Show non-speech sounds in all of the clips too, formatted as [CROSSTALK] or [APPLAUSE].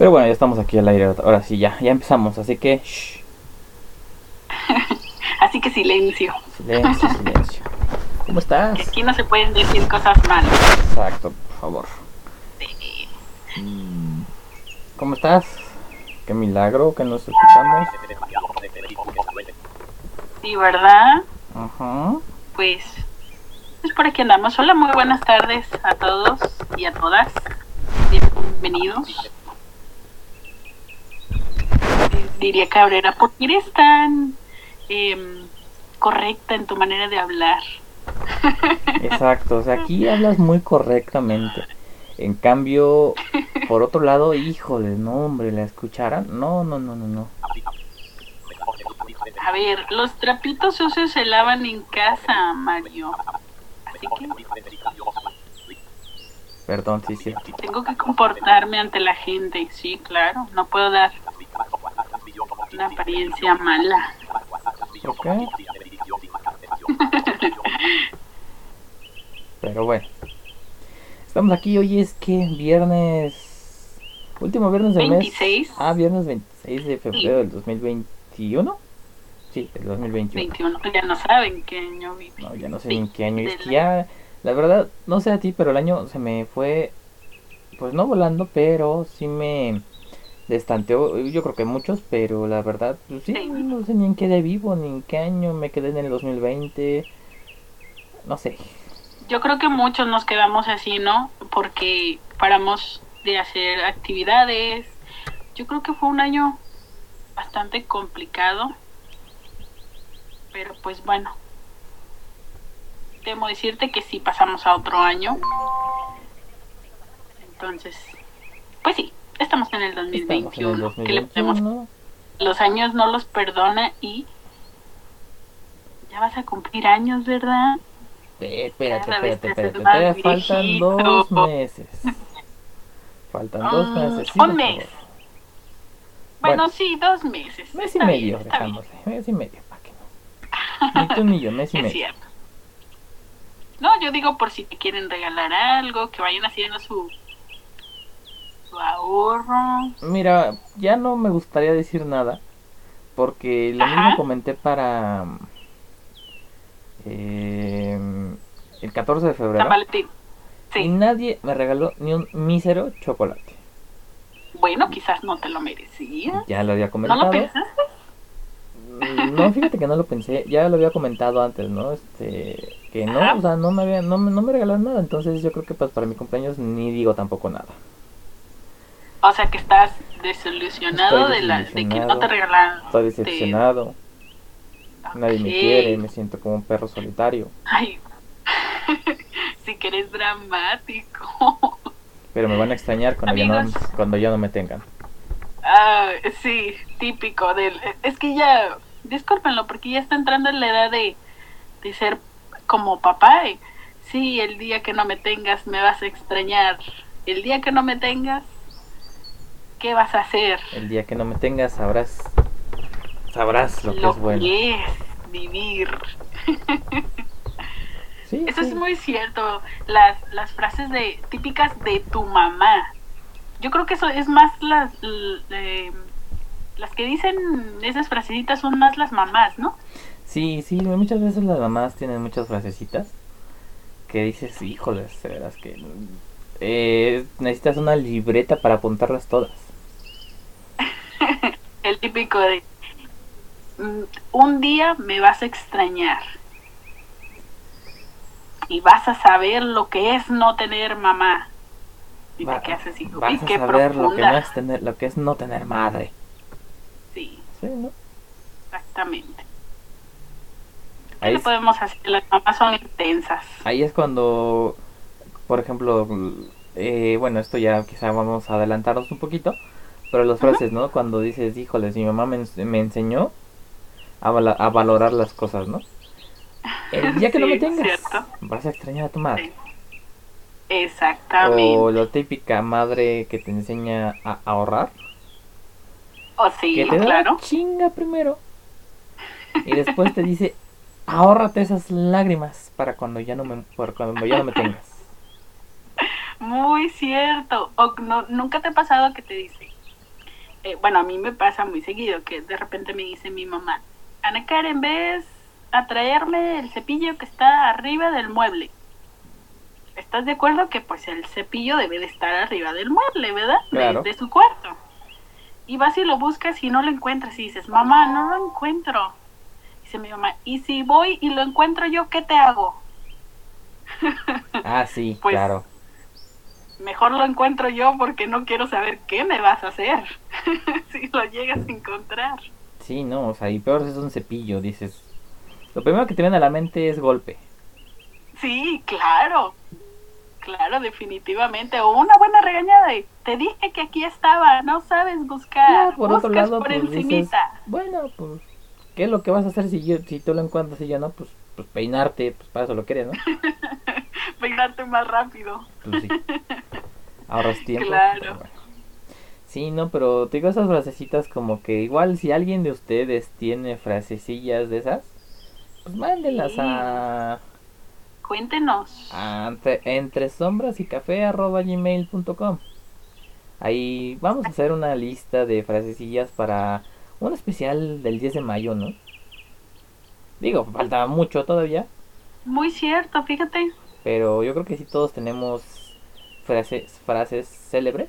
Pero bueno, ya estamos aquí al aire. Ahora sí, ya, ya empezamos. Así que. shh, [LAUGHS] Así que silencio. silencio, silencio. ¿Cómo estás? Que aquí no se pueden decir cosas malas. Exacto, por favor. Mm, ¿Cómo estás? Qué milagro que nos escuchamos. Sí, ¿verdad? Ajá. Pues, pues por aquí andamos. Hola, muy buenas tardes a todos y a todas. Bienvenidos. Diría Cabrera, ¿por qué eres tan em, correcta en tu manera de hablar? [LAUGHS] Exacto, o sea, aquí hablas muy correctamente. En cambio, por otro lado, híjole, no, hombre, la escucharan. No, no, no, no, no. A ver, los trapitos sucios se lavan en casa, Mario. Así que Perdón, sí, sí. tengo que comportarme ante la gente. Sí, claro, no puedo dar una apariencia mala. Ok. Pero bueno. Estamos aquí, hoy es que viernes... Último viernes del 26. mes. Ah, viernes 26 de febrero del 2021. Sí, del 2021. 21, ya no saben qué año vive. No, ya no sé en qué año. Es que ya, la verdad, no sé a ti, pero el año se me fue, pues no volando, pero sí me destanteó. Yo creo que muchos, pero la verdad, pues sí, Sí. no sé ni en qué de vivo, ni en qué año me quedé en el 2020. No sé. Yo creo que muchos nos quedamos así, ¿no? Porque paramos de hacer actividades. Yo creo que fue un año bastante complicado. Pero pues bueno. Temo decirte que sí pasamos a otro año. Entonces, pues sí, estamos en el Estamos en el 2021. ¿Qué le podemos 2021. los años no los perdona y ya vas a cumplir años, ¿verdad? Espérate, espérate, espérate. Todavía faltan dos meses. Faltan dos Mm, meses. sí, un mes. Bueno, Bueno. sí, dos meses. Mes y Está medio, bien, dejámosle. Mes y medio, ¿para qué no? Ni tú ni yo, mes y Es medio. cierto. No, yo digo por si te quieren regalar algo, que vayan haciendo su, su ahorro. Mira, ya no me gustaría decir nada, porque lo Ajá. mismo comenté para eh, el 14 de febrero San Valentín. y nadie me regaló ni un mísero chocolate. Bueno, quizás no te lo merecías. Ya lo había ¿No comentado. lo pensaste? Mm, No, fíjate que no lo pensé, ya lo había comentado antes, ¿no? Este, que no, Ajá. o sea, no me había, no, me- no me regalaron nada, entonces yo creo que pues para mi cumpleaños ni digo tampoco nada. O sea que estás desilusionado, de, la, de que no te regalaron. Estoy decepcionado, nadie me Ok. quiere, me siento como un perro solitario. Ay, [LAUGHS] sí que eres dramático. Pero me van a extrañar cuando, ya no, cuando ya no me tengan. Ah, sí, típico del... Es que ya, discúlpenlo, porque ya está entrando en la edad de, de ser como papá. y, sí, el día que no me tengas me vas a extrañar. El día que no me tengas, ¿qué vas a hacer? El día que no me tengas sabrás, sabrás lo que es bueno. que es vivir. [LAUGHS] Sí, Eso sí. es muy cierto. Las, las frases de típicas de tu mamá. Yo creo que eso es más las eh, las que dicen esas frasecitas son más las mamás, ¿no? Sí, sí, muchas veces las mamás tienen muchas frasecitas que dices, híjoles, de veras que eh, necesitas una libreta para apuntarlas todas. [LAUGHS] El típico de "Mm, un día me vas a extrañar y vas a saber lo que es no tener mamá. Y Va- te quedas así, vas a qué saber lo que no es tener, lo que es no tener madre. Sí, Sí, ¿no? exactamente. ¿Qué Ahí le podemos hacer? Las mamás son intensas. ahí es cuando, por ejemplo, eh, bueno, esto ya quizá vamos a adelantarnos un poquito, pero las Ajá. frases, ¿no? Cuando dices, híjoles, mi mamá me, me enseñó a, valorar las cosas, ¿no? El día que no me tengas, cierto. vas a extrañar a tu madre. Sí. Exactamente. O la típica madre que te enseña a ahorrar, O sí, que te da claro. chinga primero y después te dice, ahórrate esas lágrimas para cuando ya no me, para cuando ya no me [LAUGHS] tengas. Muy cierto. O no, nunca te ha pasado que te dice, eh, bueno, a mí me pasa muy seguido que de repente me dice mi mamá, Ana Karen, ¿ves a traerme el cepillo que está arriba del mueble? ¿Estás de acuerdo que pues el cepillo debe de estar arriba del mueble, ¿verdad? Claro. De, de su cuarto. Y vas y lo buscas y no lo encuentras y dices, mamá, no lo encuentro. Dice mi mamá, ¿y si voy y lo encuentro yo, qué te hago? [LAUGHS] Ah, sí, Pues, claro. Mejor lo encuentro yo porque no quiero saber qué me vas a hacer [LAUGHS] si lo llegas a encontrar. Sí, no, o sea, y peor es un cepillo, dices. Lo primero que te viene a la mente es golpe. Sí, claro. Claro, definitivamente. O una buena regañada te dije que aquí estaba, no sabes buscar. Ya, por otro buscas lado, por pues dices, bueno, pues, ¿qué es lo que vas a hacer si yo, si tú lo encuentras y yo no? Pues, pues peinarte, pues para eso lo quieres, ¿no? [LAUGHS] Peinarte más rápido. Pues sí. [LAUGHS] Ahorras tiempo. Claro. bueno. Sí, no, pero te digo esas frasecitas como que igual si alguien de ustedes tiene frasecillas de esas, pues mándenlas Sí. a, Cuéntenos. a entre, entre sombras y café arroba gmail.com. Ahí vamos a hacer una lista de frasecillas para un especial del 10 de mayo, ¿no? Digo, falta mucho todavía, Muy cierto, fíjate. pero yo creo que sí todos tenemos frases, frases célebres,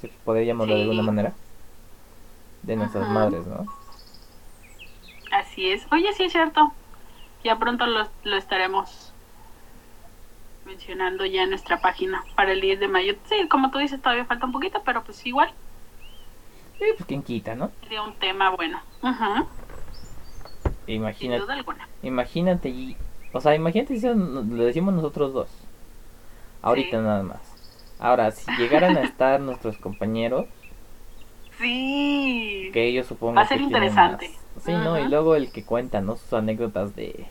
si podría llamarlo de alguna manera, de nuestras Ajá. madres, ¿no? Así es. Oye, sí es cierto. Ya pronto lo, lo estaremos mencionando ya en nuestra página para el 10 de mayo. Sí, como tú dices, todavía falta un poquito, pero pues igual Sí, pues quién quita, ¿no? sería un tema bueno. Sin Imagínate, duda alguna. imagínate, o sea, imagínate si lo decimos nosotros dos, ahorita Sí. nada más. Ahora, si llegaran a estar nuestros compañeros, Sí. que ellos supongo Va a ser que interesante. más- Sí, ¿no? Y luego el que cuenta, ¿no? Sus anécdotas de...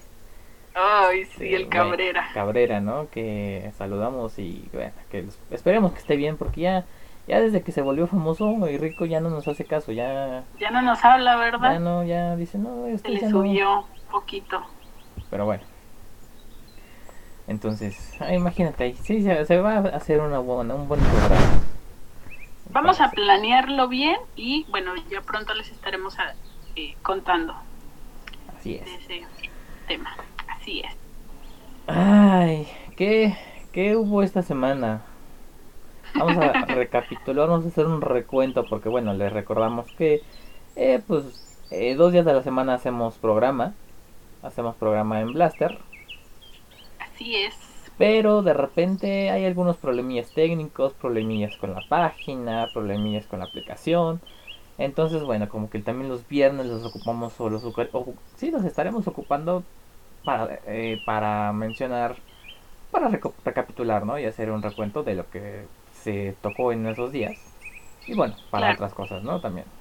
Ay, sí, de, el bueno, Cabrera. Cabrera, ¿no? Que saludamos y bueno, que esperemos que esté bien porque ya, ya desde que se volvió famoso y rico ya no nos hace caso, ya, Ya no nos habla, ¿verdad? ya no, ya dice, no, Se le no". subió un poquito. Pero bueno. Entonces, ah, imagínate ahí, sí, se, se va a hacer una buena, un buen programa. Vamos a planearlo bien y bueno, ya pronto les estaremos a- eh, contando Así es. de ese tema. Así es. Ay, ¿qué, ¿qué hubo esta semana? Vamos a [LAUGHS] recapitular, vamos a hacer un recuento porque bueno, les recordamos que eh, pues eh, dos días de la semana hacemos programa, hacemos programa en Blaster, Así es. pero de repente hay algunos problemillas técnicos, problemillas con la página, problemillas con la aplicación. Entonces, bueno, como que también los viernes los ocupamos o los o- sí los estaremos ocupando para, eh, para mencionar, para recapitular, ¿no? Y hacer un recuento de lo que se tocó en esos días. Y bueno, para Claro. otras cosas, ¿no? También.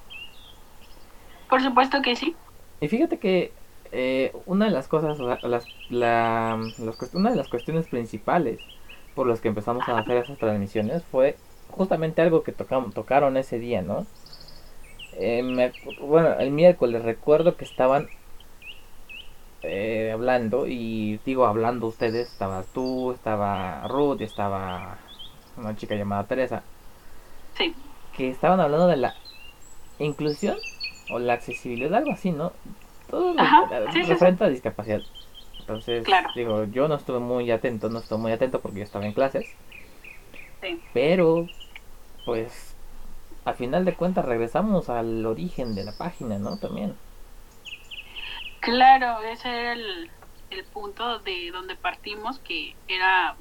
Por supuesto que sí. Y fíjate que eh, una de las cosas, la- las, la, las una de las cuestiones principales por las que empezamos a hacer esas transmisiones fue justamente algo que tocam- tocaron ese día, ¿no? Eh, me bueno, el miércoles recuerdo que estaban eh, hablando y digo hablando ustedes, estabas tú, estaba Ruth, y estaba una chica llamada Teresa, Sí. que estaban hablando de la inclusión o la accesibilidad, algo así, ¿no? Todo lo- Ajá, eh, sí, sí, sí. referente a discapacidad. Entonces, Claro. digo, yo no estuve muy atento, no estuve muy atento porque yo estaba en clases, Sí. pero pues a final de cuentas regresamos al origen de la página, ¿no? También. Claro, ese era el, el punto de donde partimos, que era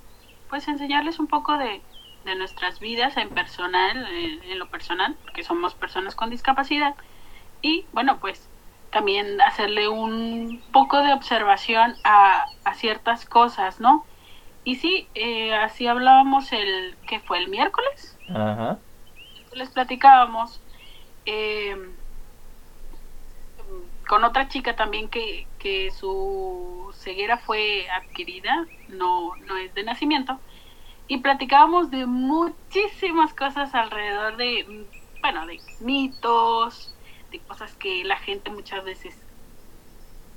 pues enseñarles un poco de, de nuestras vidas en personal, en, en lo personal, porque somos personas con discapacidad, y bueno, pues también hacerle un poco de observación a, a ciertas cosas, ¿no? Y sí, eh, así hablábamos el que fue el miércoles, Ajá. les platicábamos eh, con otra chica también que, que su ceguera fue adquirida, no, no es de nacimiento, y platicábamos de muchísimas cosas alrededor de, bueno, de mitos, de cosas que la gente muchas veces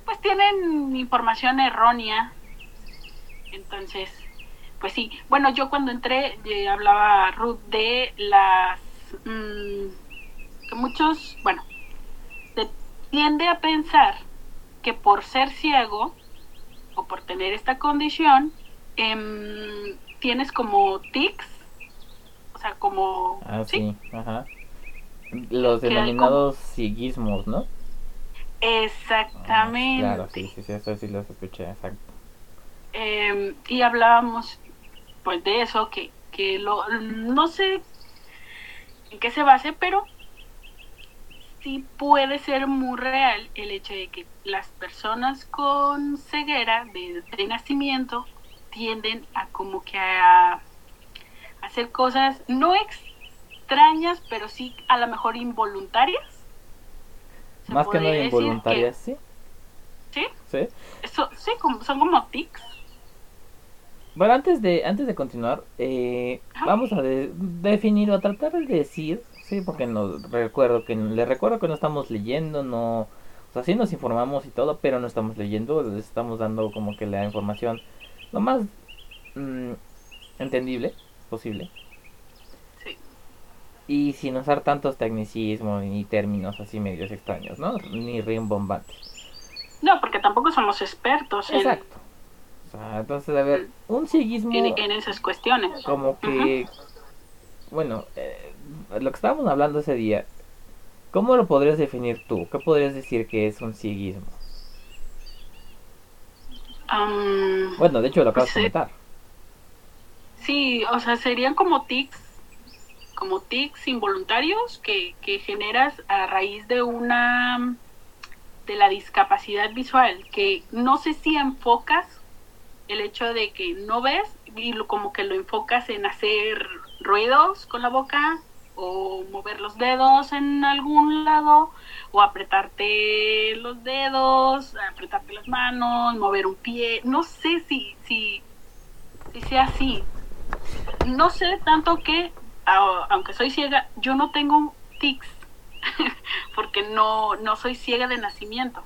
pues tienen información errónea. Entonces, pues sí. Bueno, yo cuando entré eh, hablaba Ruth de las mm, que muchos, bueno, se tiende a pensar que por ser ciego o por tener esta condición, em, tienes como tics, o sea, como... Ah, sí, ajá. Los denominados cieguismos, ¿no? Exactamente. Ah, claro, sí, sí, sí, eso sí los escuché, exacto. Em, y hablábamos pues de eso, que, que lo, no sé en qué se base, pero sí puede ser muy real el hecho de que las personas con ceguera de, de nacimiento tienden a como que a, hacer cosas no extrañas, pero sí a lo mejor involuntarias. Se Más que no involuntarias, sí. ¿Sí? Sí. Eso, sí, como, son como tics. Bueno, antes de, antes de continuar, eh, vamos a de- definir o a tratar de decir, sí, porque nos recuerdo que le recuerdo que no estamos leyendo, no, o sea, sí nos informamos y todo, pero no estamos leyendo, les estamos dando como que la información lo más mm, entendible posible. Y sin usar tantos tecnicismos ni términos así medios extraños, ¿no? Ni rimbombantes. No, porque tampoco somos expertos en, Exacto. O sea, entonces, a ver, un cieguismo en, en esas cuestiones. como que bueno eh, lo que estábamos hablando ese día cómo lo podrías definir tú qué podrías decir que es un cieguismo Am, bueno de hecho lo acabas de Sí. comentar Sí, o sea, serían como tics, como tics involuntarios que, que generas a raíz de una de la discapacidad visual, que no sé si enfocas el hecho de que no ves y lo- como que lo enfocas en hacer ruidos con la boca o mover los dedos en algún lado o apretarte los dedos, apretarte las manos, mover un pie, no sé si si si sea así. No sé tanto que, aunque soy ciega, yo no tengo tics, [LAUGHS] porque no, no soy ciega de nacimiento.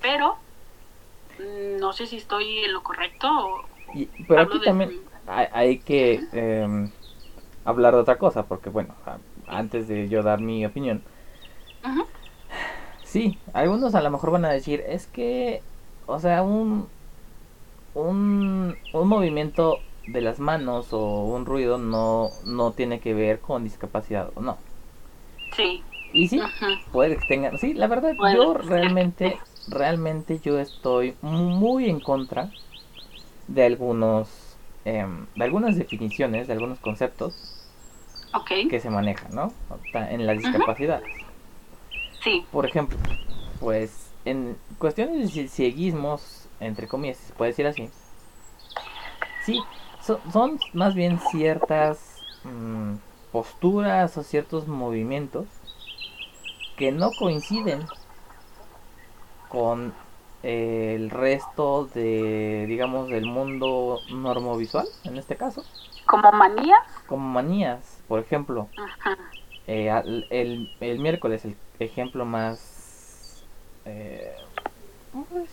Pero mm, no sé si estoy en lo correcto o Y- pero aquí de- también hay, hay que em, hablar de otra cosa porque bueno antes de yo dar mi opinión. Sí algunos a lo mejor van a decir es que o sea un un, un movimiento de las manos o un ruido no no tiene que ver con discapacidad o no. Sí. y sí puede que tengan sí la verdad Puede yo realmente realmente yo estoy muy en contra de algunos em, de algunas definiciones de algunos conceptos que se manejan no en las discapacidades Sí. por ejemplo pues en cuestiones de ci- cieguismos entre comillas se puede decir así sí so- son más bien ciertas mm, posturas o ciertos movimientos que no coinciden con eh, el resto de digamos del mundo normovisual en este caso Como manías. como manías por ejemplo Ajá. eh, al- el, el miércoles el ejemplo más eh, pues,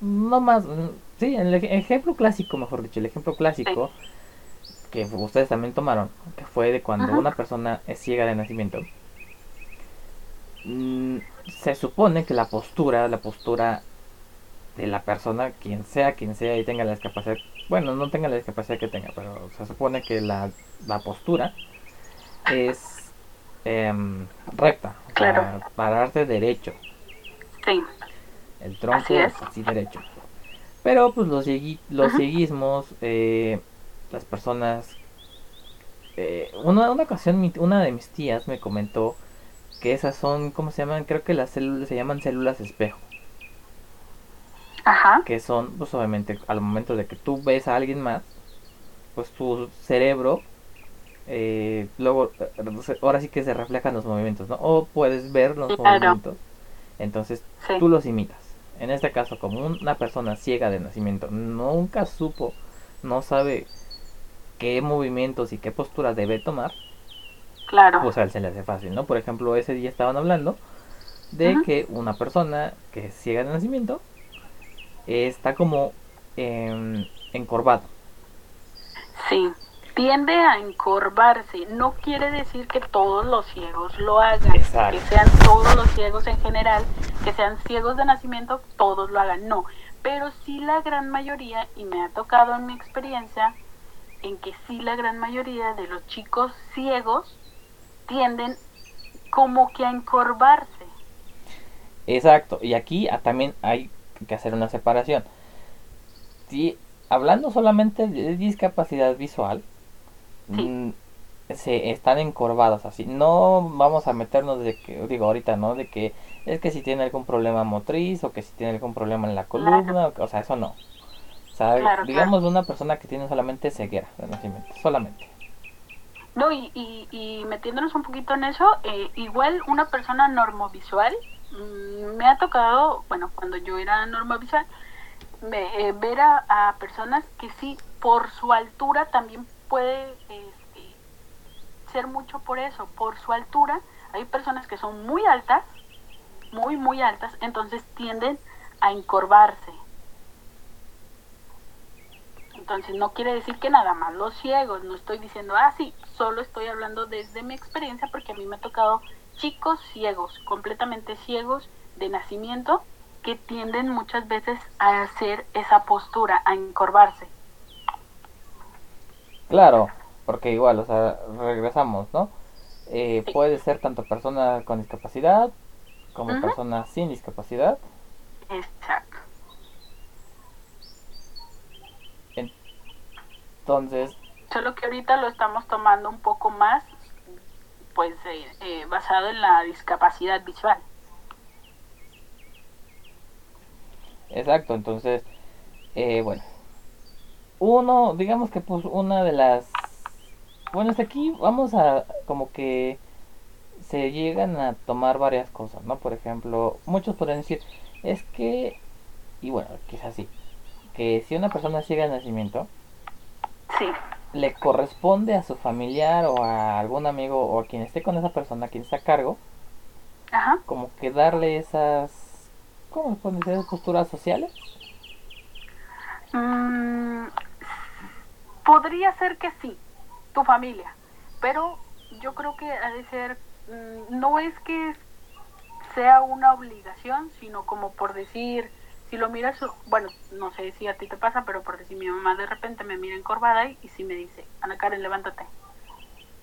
no más sí el ej- ejemplo clásico mejor dicho el ejemplo clásico que ustedes también tomaron que fue de cuando Ajá. una persona es ciega de nacimiento Mm, se supone que la postura la postura de la persona quien sea quien sea y tenga la discapacidad bueno no tenga la discapacidad que tenga pero se supone que la, la postura es em, recta Claro. pararte derecho Sí. el tronco Así es. así derecho pero pues los los Ajá. cieguismos eh, las personas eh, una, una ocasión mi- una de mis tías me comentó que esas son cómo se llaman creo que las células se llaman células espejo Ajá. que son pues obviamente al momento de que tú ves a alguien más pues tu cerebro eh, luego eh, ahora sí que se reflejan los movimientos no o puedes ver los Claro. movimientos entonces Sí. tú los imitas en este caso como una persona ciega de nacimiento nunca supo no sabe qué movimientos y qué postura debe tomar Claro. pues a él se le hace fácil, ¿no? Por ejemplo, ese día estaban hablando de que una persona que es ciega de nacimiento está como encorvado. Sí. Tiende a encorvarse. No quiere decir que todos los ciegos lo hagan, Exacto. que sean todos los ciegos en general, que sean ciegos de nacimiento, todos lo hagan. No, pero sí la gran mayoría, y me ha tocado en mi experiencia, en que sí la gran mayoría de los chicos ciegos tienden como que a encorvarse. Exacto, y aquí también hay que hacer una separación. Si hablando solamente de discapacidad visual. Mm, se están encorvados así. No vamos a meternos de que, digo ahorita, ¿no? De que es que si tiene algún problema motriz o que si tiene algún problema en la columna, o sea, eso no. O sea, Claro, digamos de una persona que tiene solamente ceguera de nacimiento, solamente. No, y, y, y metiéndonos un poquito en eso, eh, igual una persona normovisual, mm, me ha tocado, bueno, cuando yo era normovisual, me, eh, ver a, a personas que sí, por su altura también puede este, ser mucho por eso, por su altura. Hay personas que son muy altas, muy, muy altas, entonces tienden a encorvarse. Entonces no quiere decir que nada más los ciegos, no estoy diciendo, ah, sí, solo estoy hablando desde mi experiencia porque a mí me ha tocado chicos ciegos, completamente ciegos de nacimiento, que tienden muchas veces a hacer esa postura, a encorvarse. Claro, porque igual, o sea, regresamos, ¿no? Eh, puede ser tanto persona con discapacidad como persona sin discapacidad. Exacto. Entonces, Solo que ahorita lo estamos tomando un poco más, pues, eh, eh, basado en la discapacidad visual. exacto, entonces, eh, bueno. Uno, digamos que pues una de las... Bueno, hasta aquí vamos a como que se llegan a tomar varias cosas, ¿no? Por ejemplo, muchos pueden decir, es que, y bueno, quizás sí, que si una persona ciega de nacimiento, Sí, le corresponde a su familiar o a algún amigo o a quien esté con esa persona, quien está a cargo, ajá. como que darle esas, ¿cómo se pueden decir? Esas posturas sociales. Mm, podría ser que sí, tu familia, pero yo creo que ha de ser, mm, no es que sea una obligación, sino como por decir, si lo miras, bueno, no sé si a ti te pasa, pero por decir mi mamá de repente me mira encorvada y, y sí me dice, Ana Karen, levántate,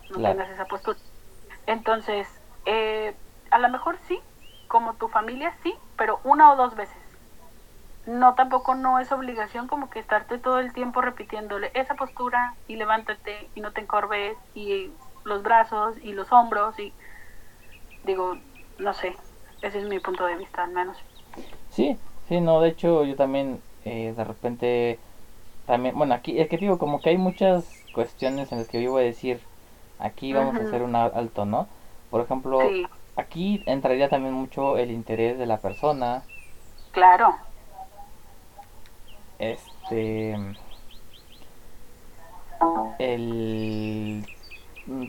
no Claro. tengas esa postura. Entonces, eh, a lo mejor sí, como tu familia sí, pero una o dos veces no tampoco no es obligación como que estarte todo el tiempo repitiéndole esa postura y levántate y no te encorves y los brazos y los hombros y digo no sé ese es mi punto de vista al menos. Sí, sí, no, de hecho yo también eh, de repente, también, bueno, aquí es que digo, como que hay muchas cuestiones en las que yo voy a decir, aquí vamos a hacer un al- alto, ¿no? Por ejemplo, sí. aquí entraría también mucho el interés de la persona, claro este el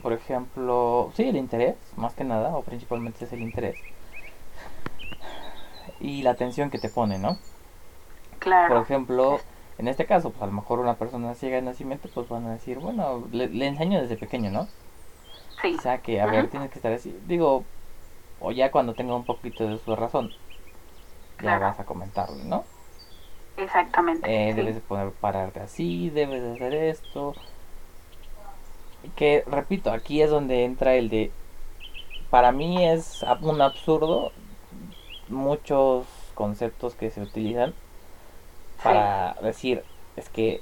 por ejemplo sí el interés más que nada o principalmente es el interés. Y la atención que te pone no por claro ejemplo en este caso pues a lo mejor una persona ciega de nacimiento pues van a decir bueno le, le enseño desde pequeño no sí. O sea que a ver tienes que estar así. Digo o ya cuando tenga un poquito de su razón ya vas a comentarle no exactamente Eh, sí. debes de poder pararte así, debes de hacer esto. Que repito, aquí es donde entra el de, para mí es un absurdo muchos conceptos que se utilizan para decir, es que,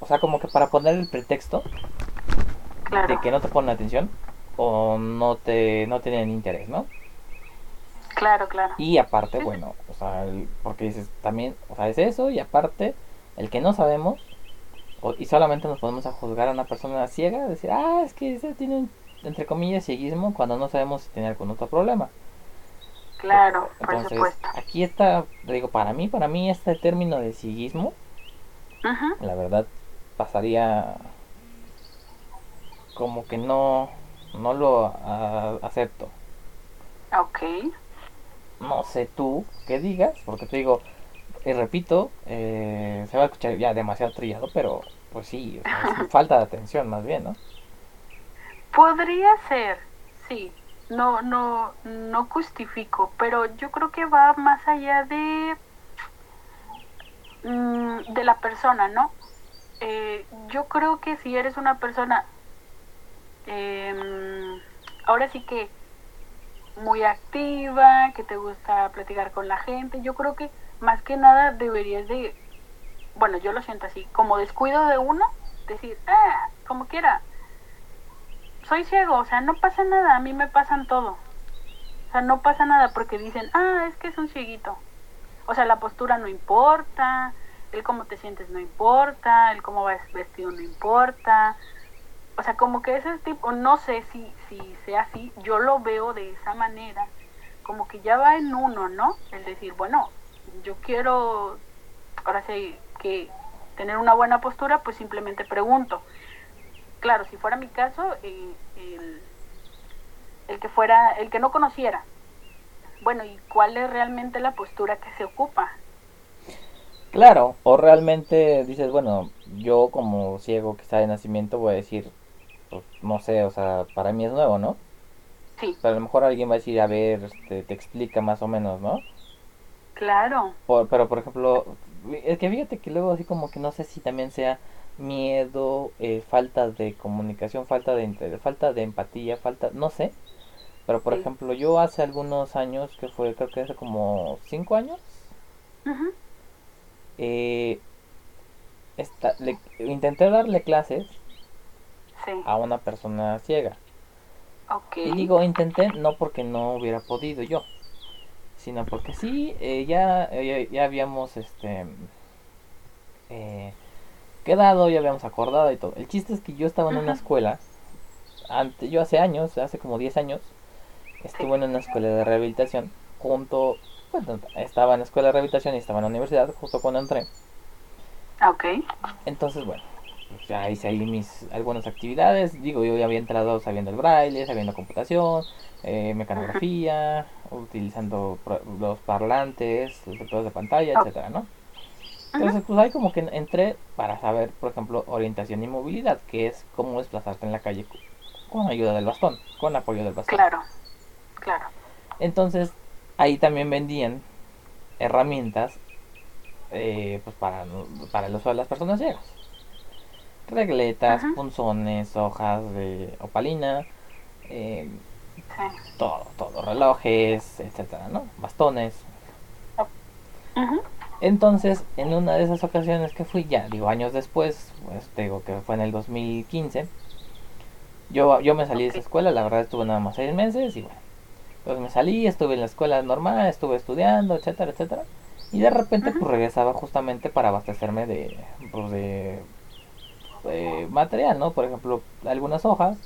o sea, como que para poner el pretexto claro de que no te ponen atención o no te no tienen interés, ¿no? Claro claro. Y aparte, bueno, o sea, el- porque dices también, o sea, es eso y aparte, el que no sabemos o- y solamente nos podemos a juzgar a una persona ciega, decir, ah, es que ese tiene un, entre comillas, cieguismo cuando no sabemos si tiene algún otro problema. claro por supuesto. aquí está, digo, para mí, para mí este término de cieguismo, la verdad, pasaría como que no, no lo acepto. ok no sé tú qué digas, porque te digo, y repito, eh, se va a escuchar ya demasiado trillado, pero Pues sí, o sea, es [LAUGHS] falta de atención más bien, ¿no? Podría ser, sí. No, no, no justifico, pero yo creo que va más allá de mm, de la persona, ¿no? Eh, yo creo que si eres una persona, eh, ahora sí que muy activa, que te gusta platicar con la gente, yo creo que más que nada deberías de, bueno, yo lo siento así, como descuido de uno, decir, ah, como quiera, soy ciego, o sea, no pasa nada, a mí me pasan todo. O sea, no pasa nada porque dicen, ah, es que es un cieguito. O sea, la postura no importa, el cómo te sientes no importa, el cómo vas vestido no importa. O sea, como que ese tipo, no sé si, si sea así, yo lo veo de esa manera, como que ya va en uno, ¿no? El decir, bueno, yo quiero, ahora sí, que tener una buena postura, pues simplemente pregunto. Claro, si fuera mi caso, eh, el, el que fuera, el que no conociera, bueno, ¿y cuál es realmente la postura que se ocupa? Claro, o realmente dices, bueno, yo como ciego que está de nacimiento voy a decir, pues, no sé, o sea, para mí es nuevo, ¿no? Sí, Pero a lo mejor alguien va a decir, a ver, este, te explica más o menos, ¿no? claro, Por- pero por ejemplo, es que fíjate que luego así como que no sé si también sea miedo, eh, falta de comunicación, falta de falta de empatía, falta, no sé. Pero por Sí. ejemplo, yo hace algunos años, que fue, creo que hace como cinco años, Ujú, eh, esta- le- intenté darle clases sí, a una persona ciega. ok, Y digo intenté no porque no hubiera podido yo, sino porque sí, eh, ya, eh, ya habíamos este eh, quedado, ya habíamos acordado y todo. El chiste es que yo estaba en una escuela, ante, yo hace años, hace como 10 años, estuve en una escuela de rehabilitación junto, bueno, estaba en la escuela de rehabilitación y estaba en la universidad justo cuando entré. ok, Entonces, bueno, pues ya hice ahí mis algunas actividades. Digo, yo ya había entrado sabiendo el braille, sabiendo computación, eh, mecanografía, utilizando los parlantes, los lectores de pantalla, Ok. etcétera, ¿no? Entonces, pues ahí como que entré para saber, por ejemplo, orientación y movilidad, que es cómo desplazarte en la calle co- con ayuda del bastón, con apoyo del bastón. claro, claro, Entonces, ahí también vendían herramientas eh, pues para, para el uso de las personas ciegas. Regletas, Ajá. punzones, hojas de opalina, eh, sí, todo, todo, relojes, etcétera, ¿no? Bastones. Entonces, en una de esas ocasiones que fui, ya digo, años después, pues te digo que fue en el 2015, yo, yo me salí de esa escuela, la verdad estuve nada más seis meses y bueno, entonces me salí, estuve en la escuela normal, estuve estudiando, etcétera, etcétera, y de repente pues regresaba justamente para abastecerme de, pues de, de material, ¿no? Por ejemplo, algunas hojas,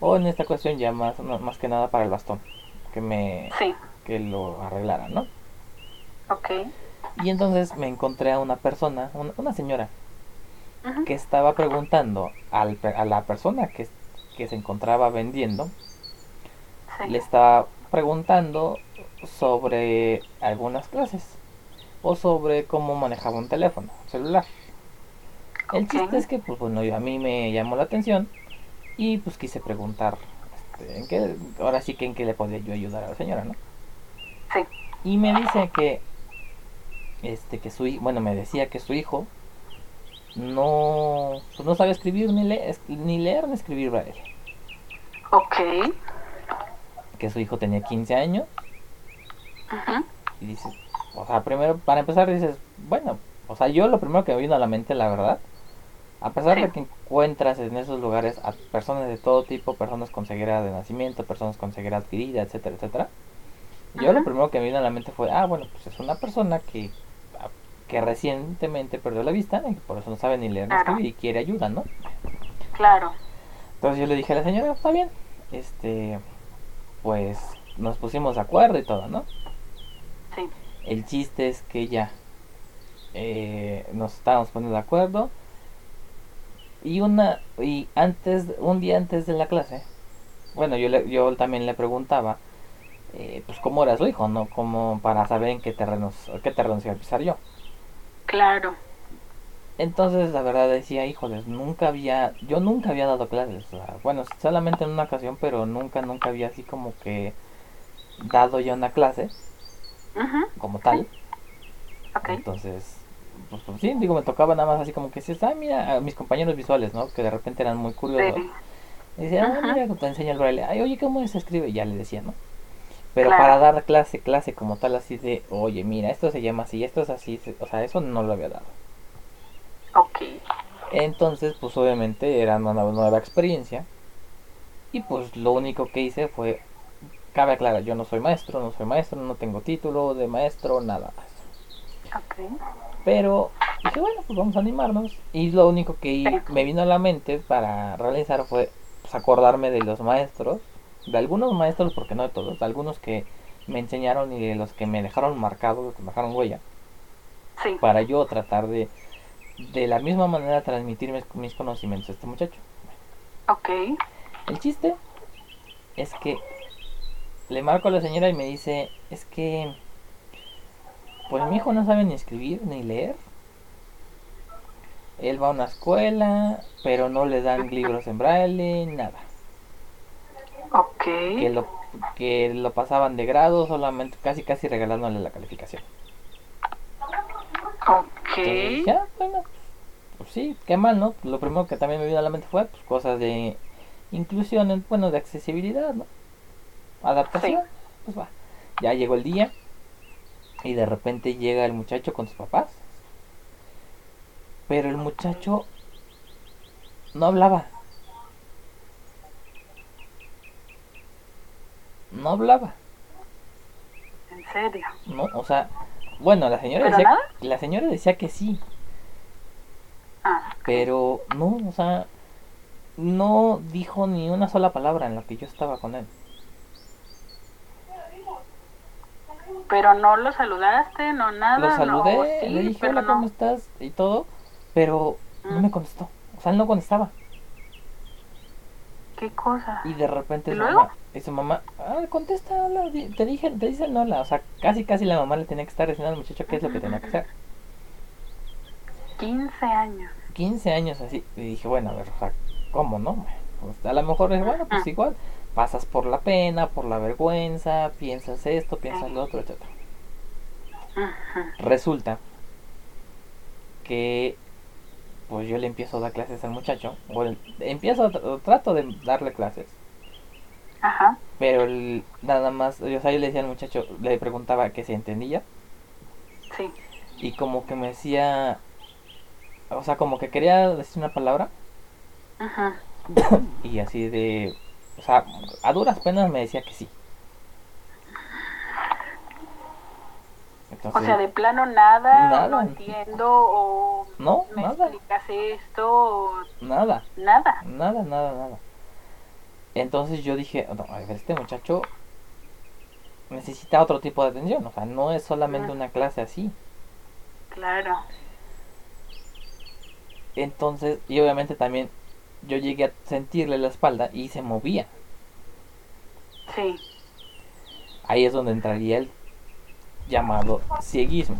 o en esta cuestión ya más, más que nada para el bastón, que me, sí, que lo arreglara, ¿no? ok, Y entonces me encontré a una persona, una, una señora, que estaba preguntando al, a la persona que, que se encontraba vendiendo, sí, le estaba preguntando sobre algunas clases o sobre cómo manejaba un teléfono celular. El chiste es que, pues bueno, yo- a mí me llamó la atención y pues quise preguntar, este, en qué, ahora sí que en qué le podía yo ayudar a la señora, ¿no? sí, Y me dice que, este, que su, bueno, me decía que su hijo no, pues no sabe escribir ni, le- es- ni leer ni escribir braille. ok, Que su hijo tenía 15 años. Ujú, y dices, o sea, primero, para empezar dices, bueno, o sea, yo lo primero que me vino a la mente, la verdad, a pesar de que encuentras en esos lugares a personas de todo tipo, personas con ceguera de nacimiento, personas con ceguera adquirida, etcétera, etcétera, yo lo primero que me vino a la mente fue, ah, bueno, pues es una persona que, que recientemente perdió la vista y por eso no sabe ni leer ni Claro. escribir y quiere ayuda, ¿no? claro, Entonces yo le dije a la señora, está bien, este, pues nos pusimos de acuerdo y todo, ¿no? sí, El chiste es que ya eh, nos estábamos poniendo de acuerdo y una y antes un día antes de la clase, bueno yo le- yo también le preguntaba eh, pues cómo era su hijo, no, como para saber en qué terrenos qué terrenos iba a pisar yo. claro, Entonces, la verdad decía, híjoles, nunca había, yo nunca había dado clases, o sea, bueno, solamente en una ocasión, pero nunca, nunca había así como que dado yo una clase como tal. Entonces, pues, pues, sí, digo, me tocaba nada más así como que si ah, mira, a mis compañeros visuales, ¿no? Que de repente eran muy curiosos. Sí. Y decía, ah, Ajá. mira, te enseña el braille. Ay, oye, ¿cómo se escribe? Y ya le decía, ¿no? Pero Claro. para dar clase, clase como tal, así de, oye, mira, esto se llama así, esto es así, o sea, eso no lo había dado. Ok. Entonces, pues obviamente era una nueva experiencia. Y pues lo único que hice fue, cabe aclarar, yo no soy maestro, no soy maestro, no tengo título de maestro, nada más. Ok. Pero dije, bueno, pues vamos a animarnos. Y lo único que me vino a la mente para realizar fue pues, acordarme de los maestros, de algunos maestros, porque no de todos, de algunos que me enseñaron y de los que me dejaron marcado, que me dejaron huella, Sí. para yo tratar de, de la misma manera, transmitir mis, mis conocimientos a este muchacho. Ok. El chiste es que le marco a la señora y me dice, es que pues mi hijo no sabe ni escribir ni leer. Él va a una escuela, pero no le dan libros en braille, nada. Ok. Que lo que lo pasaban de grado solamente casi casi regalándole la calificación. Ok. Entonces, ya, bueno, pues sí, qué mal, ¿no? Lo primero que también me vino a la mente fue pues, cosas de inclusión, en- bueno, de accesibilidad, ¿no? Adaptación, pues va. Ya llegó el día y de repente llega el muchacho con sus papás. Pero el muchacho no hablaba. No hablaba, En serio. ¿no? O sea, bueno, la señora ¿Pero decía, nada? la señora decía que sí, Ah. Pero no, o sea, no dijo ni una sola palabra en la que yo estaba con él. Pero no lo saludaste, no nada. Lo saludé, sí, le dije hola, no. ¿cómo estás? y todo, pero no Mm. me contestó. O sea, él no contestaba. ¿Qué cosa? Y de repente ¿Y su luego? mamá, y su mamá, ah, contesta, hola, te dije, te dicen hola. O sea, casi casi la mamá le tenía que estar diciendo al muchacho qué es lo que tenía que hacer. 15 años. 15 años así. Y dije, bueno, a ver, o sea, ¿cómo no? Pues a lo mejor es bueno, pues igual. Pasas por la pena, por la vergüenza, piensas esto, piensas lo otro, etc. Resulta que pues yo le empiezo a dar clases al muchacho. O el- empiezo, a tr- trato de darle clases. Ajá. Pero el- nada más, o sea, yo le decía al muchacho, le preguntaba que se entendía. Sí. Y como que me decía, o sea, como que quería decir una palabra. Ajá. Y así de, o sea, a duras penas me decía que sí. O Entonces, sea, de plano nada, Nada. no entiendo, o no, me nada, explicas esto, o nada, nada. nada, nada, nada. Entonces yo dije, no, a ver, este muchacho necesita otro tipo de atención, o sea, no es solamente Mm. una clase así. Claro. Entonces, y obviamente también yo llegué a sentirle la espalda y se movía. Sí. Ahí es donde entraría el llamado cieguismo.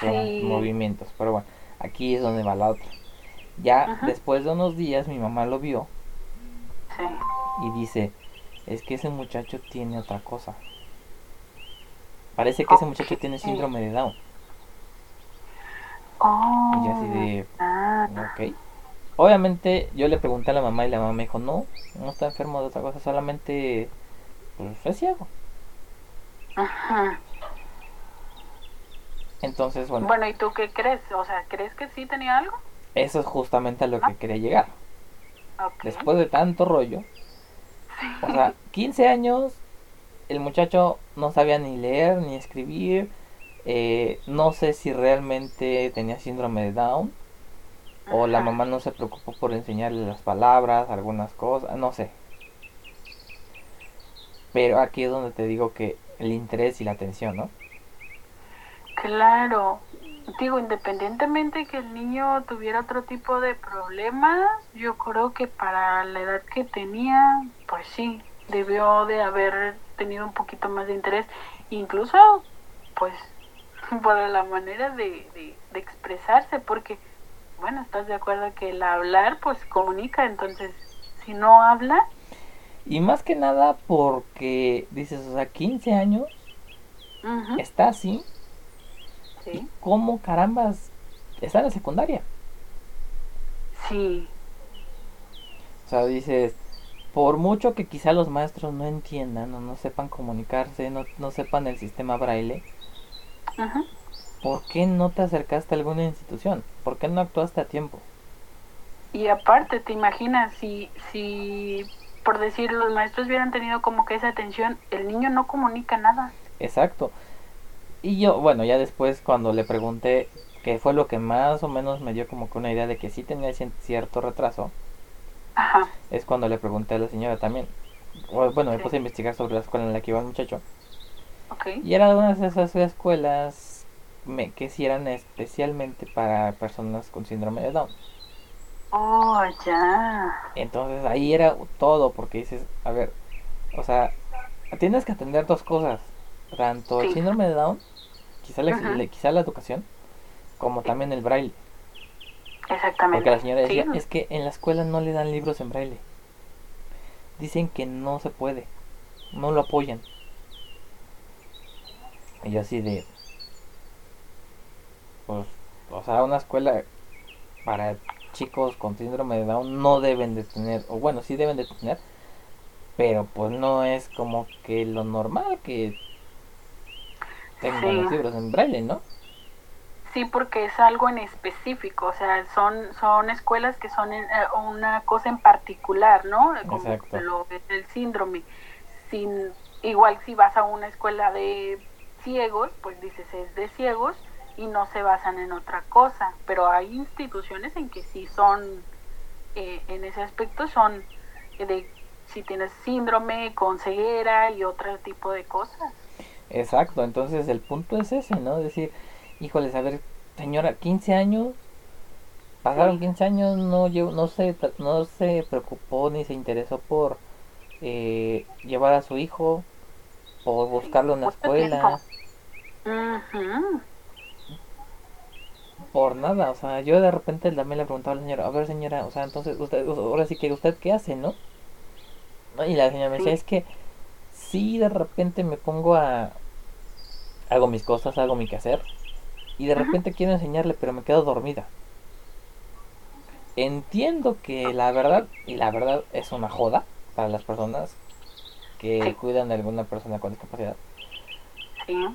Sí. movimientos. Pero bueno, aquí es donde va la otra. Ya Ajá. después de unos días mi mamá lo vio Sí. y dice, es que ese muchacho tiene otra cosa. Parece que ese muchacho tiene síndrome de Down. Oh. Y yo así de, Ah. ok. Obviamente yo le pregunté a la mamá y la mamá me dijo, no, no está enfermo de otra cosa, solamente pues, es ciego. Ajá. Entonces, bueno, Bueno, ¿y tú qué crees? O sea, ¿crees que sí tenía algo? eso es justamente a lo que quería llegar. Ok. Después de tanto rollo, o sea, [LAUGHS] 15 años, el muchacho no sabía ni leer ni escribir. eh, no sé si realmente tenía síndrome de Down o la mamá no se preocupó por enseñarle las palabras, algunas cosas, no sé. Pero aquí es donde te digo que el interés y la atención, ¿no? Claro. Digo, independientemente que el niño tuviera otro tipo de problemas, yo creo que para la edad que tenía, pues sí, debió de haber tenido un poquito más de interés. Incluso, pues, [LAUGHS] por la manera de, de, de expresarse, porque bueno, ¿estás de acuerdo que el hablar pues comunica? Entonces, si no habla... Y más que nada porque dices, o sea, 15 años, está así. Sí. ¿Cómo carambas está en la secundaria? Sí. O sea, dices, por mucho que quizá los maestros no entiendan o no sepan comunicarse, no, no sepan el sistema braille, ¿por qué no te acercaste a alguna institución? ¿Por qué no actuaste a tiempo? Y aparte, ¿te imaginas si, si por decir, los maestros hubieran tenido como que esa atención, el niño no comunica nada? Exacto. Y yo, bueno, ya después cuando le pregunté qué fue lo que más o menos me dio como que una idea de que sí tenía cierto retraso, es cuando le pregunté a la señora también. Bueno, me puse a investigar sobre la escuela en la que iba el muchacho. Y era una de esas escuelas que sí eran especialmente para personas con síndrome de Down. Oh, ya. Entonces ahí era todo, porque dices, a ver, o sea, tienes que atender dos cosas. Tanto el síndrome de Down, quizá, quizá la educación, como también el braille. Exactamente. Porque la señora decía, es que en la escuela no le dan libros en braille. Dicen que no se puede. No lo apoyan. Y yo así de... Pues, o sea, una escuela para chicos con síndrome de Down no deben de tener, o bueno, sí deben de tener, pero pues no es como que lo normal que tengan los libros en braille, ¿no? Sí, porque es algo en específico, o sea, son son escuelas que son eh, una cosa en particular, ¿no? Como lo el síndrome. Sin igual si vas a una escuela de ciegos, pues dices es de ciegos y no se basan en otra cosa, pero hay instituciones en que sí son eh, en ese aspecto son de si tienes síndrome con ceguera y otro tipo de cosas. Exacto, entonces el punto es ese, ¿no? Decir, híjoles, a ver, señora, 15 años, pasaron 15 años, no, no, se, no se preocupó ni se interesó por eh, llevar a su hijo, por buscarlo en la escuela. Por nada, o sea, yo de repente también le preguntaba a la señora, a ver señora, o sea, entonces, usted, ahora sí que usted qué hace, ¿no? Y la señora me decía, es que si de repente me pongo a... Hago mis cosas, hago mi quehacer, y de repente quiero enseñarle, pero me quedo dormida. Entiendo que la verdad, y la verdad es una joda para las personas que cuidan de alguna persona con discapacidad. Sí.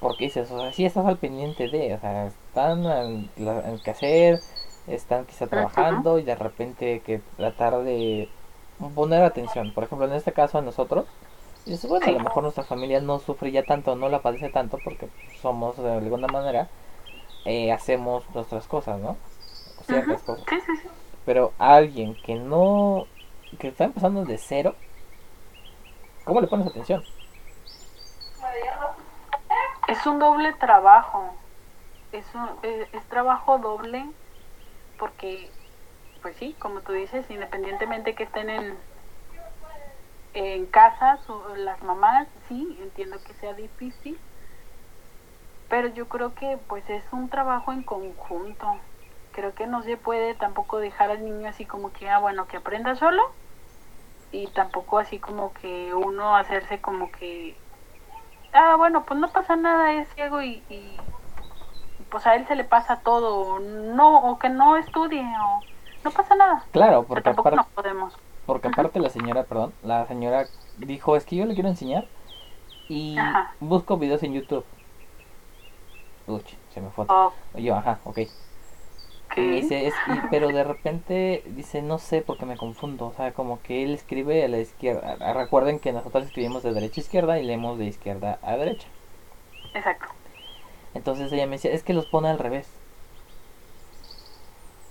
Porque dices, o sea, sí estás al pendiente de, o sea, están en, el quehacer, están quizá trabajando y de repente que tratar de poner atención. Por ejemplo, en este caso a nosotros, y bueno, a lo mejor nuestra familia no sufre ya tanto, no la padece tanto porque somos de alguna manera eh, hacemos nuestras cosas, ¿no? Ciertas cosas. Pero alguien que no, que está empezando de cero, ¿cómo le pones atención? Es un doble trabajo. Es, un, es, es trabajo doble porque, pues sí, como tú dices, independientemente que estén en, en casa, las mamás, sí, entiendo que sea difícil, pero yo creo que pues es un trabajo en conjunto. Creo que no se puede tampoco dejar al niño así como que, ah, bueno, que aprenda solo y tampoco así como que uno hacerse como que, ah, bueno, pues no pasa nada, es ciego y, pues a él se le pasa todo, no, o que no estudie, o no pasa nada. Claro, porque aparte, no podemos. Porque aparte la señora, perdón, la señora dijo, es que yo le quiero enseñar y busco videos en YouTube Uy, se me fue. Oh. Yo, ajá, ok. Y dice, es, [LAUGHS] pero de repente dice, no sé porque me confundo. O sea, como que él escribe a la izquierda. Recuerden que nosotros escribimos de derecha a izquierda y leemos de izquierda a derecha. Exacto. Entonces ella me decía, es que los pone al revés.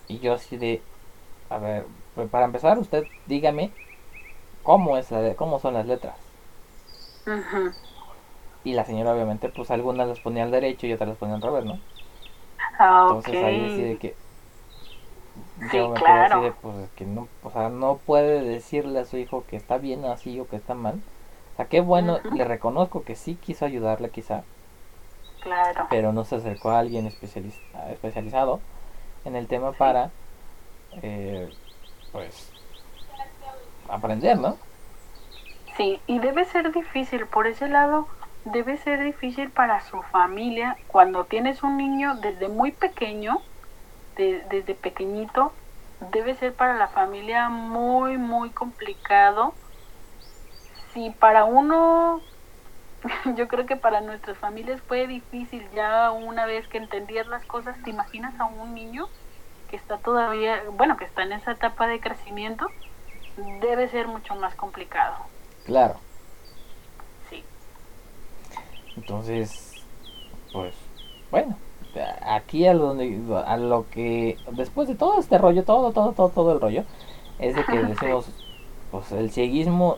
Y yo así de, a ver, pues para empezar, usted dígame cómo es la cómo son las letras. Ajá. Y la señora obviamente pues algunas las ponía al derecho y otras las ponía al revés, ¿no? Ah, Entonces ahí decide que yo me claro. así de pues que no, o sea, no puede decirle a su hijo que está bien así o que está mal. O sea, qué bueno, le reconozco que sí quiso ayudarle quizá. Claro. Pero no se acercó a alguien especializado en el tema para, eh, pues, aprender, ¿no? Sí, y debe ser difícil, por ese lado, debe ser difícil para su familia cuando tienes un niño desde muy pequeño, desde pequeñito, debe ser para la familia muy, muy complicado. Si para uno, [LAUGHS] yo creo que para nuestras familias fue difícil ya una vez que entendías las cosas, ¿te imaginas a un niño que está todavía, bueno, que está en esa etapa de crecimiento? Debe ser mucho más complicado. Claro. Sí. Entonces, pues, bueno, aquí a lo, a lo que, después de todo este rollo, todo, todo, todo, todo el rollo, es de que decimos, pues el cieguismo,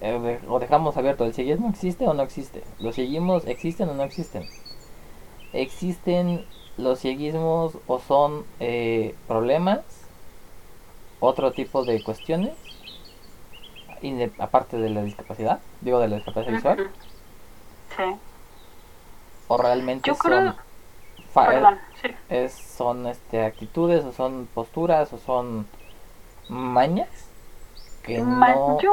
eh, o dejamos abierto, ¿el cieguismo existe o no existe? ¿Los cieguismos existen o no existen? ¿Existen los cieguismos o son eh, problemas? ¿Otro tipo de cuestiones? aparte de la discapacidad, digo de la discapacidad visual. Sí. O realmente son, es, son este actitudes o son posturas o son mañas que no... yo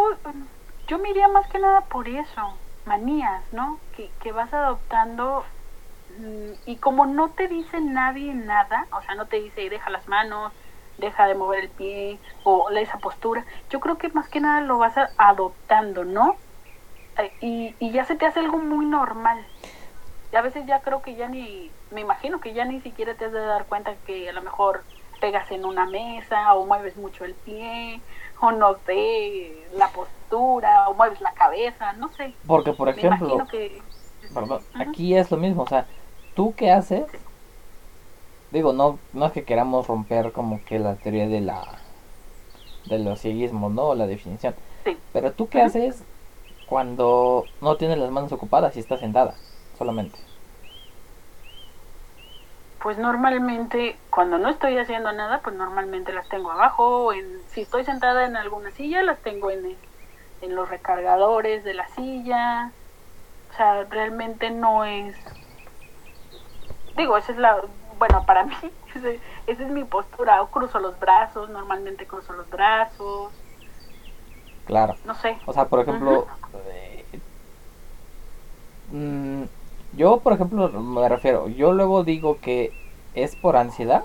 yo me iría más que nada por eso, manías, ¿no? Que, que vas adoptando mm, y como no te dice nadie nada, o sea, no te dice deja las manos, deja de mover el pie o esa postura. Yo creo que más que nada lo vas adoptando, ¿no? Eh, y, y ya se te hace algo muy normal. A veces ya creo que ya ni, me imagino que ya ni siquiera te has de dar cuenta que a lo mejor pegas en una mesa o mueves mucho el pie o no sé, la postura o mueves la cabeza, no sé. Porque por ejemplo, perdón, aquí es lo mismo, o sea, ¿tú qué haces? digo, no, no es que queramos romper como que la teoría de la de los cieguismos, ¿no? La definición. Sí. Pero tú qué haces cuando no tienes las manos ocupadas y estás sentada solamente? Pues normalmente cuando no estoy haciendo nada, pues normalmente las tengo abajo, en, si estoy sentada en alguna silla, las tengo en, en los recargadores de la silla. O sea, realmente no es digo, esa es la bueno, para [LAUGHS] mí, esa es mi postura. O cruzo los brazos, normalmente cruzo los brazos. Claro. No sé. O sea, por ejemplo, eh, mm, yo, por ejemplo, me refiero, yo luego digo que es por ansiedad.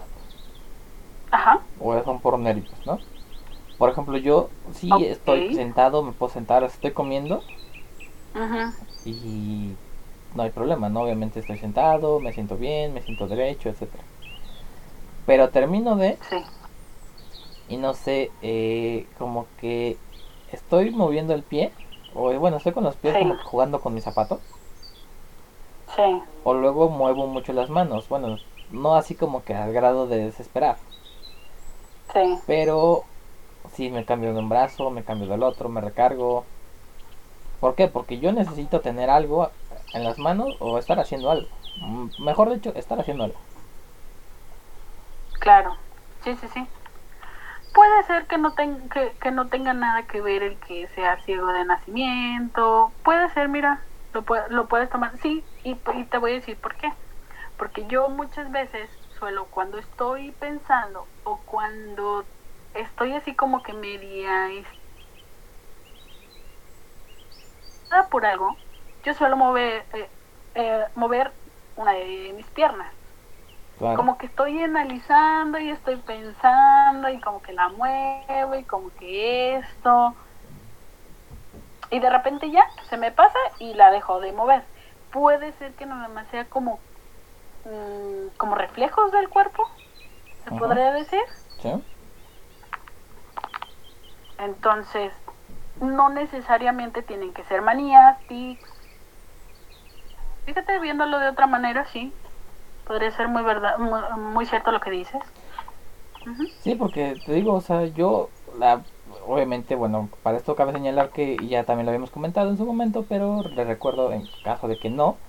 Ajá. O son por nervios, ¿no? Por ejemplo, yo sí estoy sentado, me puedo sentar, estoy comiendo. Ajá. Y no hay problema, ¿no? Obviamente estoy sentado, me siento bien, me siento derecho, etcétera. Pero termino de... Sí. Y no sé, eh, como que estoy moviendo el pie, o bueno, estoy con los pies como jugando con mis zapatos. Sí. O luego muevo mucho las manos, bueno, no así como que al grado de desesperar. Sí. Pero sí me cambio de un brazo, me cambio del otro, me recargo. ¿Por qué? Porque yo necesito tener algo en las manos o estar haciendo algo. Mejor dicho, estar haciendo algo. Claro, sí, sí, sí. Puede ser que no, tenga que, no tenga nada que ver el que sea ciego de nacimiento. Puede ser, mira, lo, lo puedes tomar. Sí, y, y te voy a decir por qué. Porque yo muchas veces suelo, cuando estoy pensando o cuando estoy así como que media por algo, yo suelo mover, eh, eh, mover una de mis piernas. Como que estoy analizando y estoy pensando y como que la muevo y como que esto. Y de repente ya se me pasa y la dejo de mover. Puede ser que nada más sea como, mm, como reflejos del cuerpo, se podría decir. ¿Sí? Entonces, no necesariamente tienen que ser manías, tics, Fíjate, viéndolo de otra manera, sí. Podría ser muy verdad, muy, cierto lo que dices. Sí, porque te digo, o sea, yo, la, obviamente, bueno, para esto cabe señalar que ya también lo habíamos comentado en su momento, pero le recuerdo en caso de que no,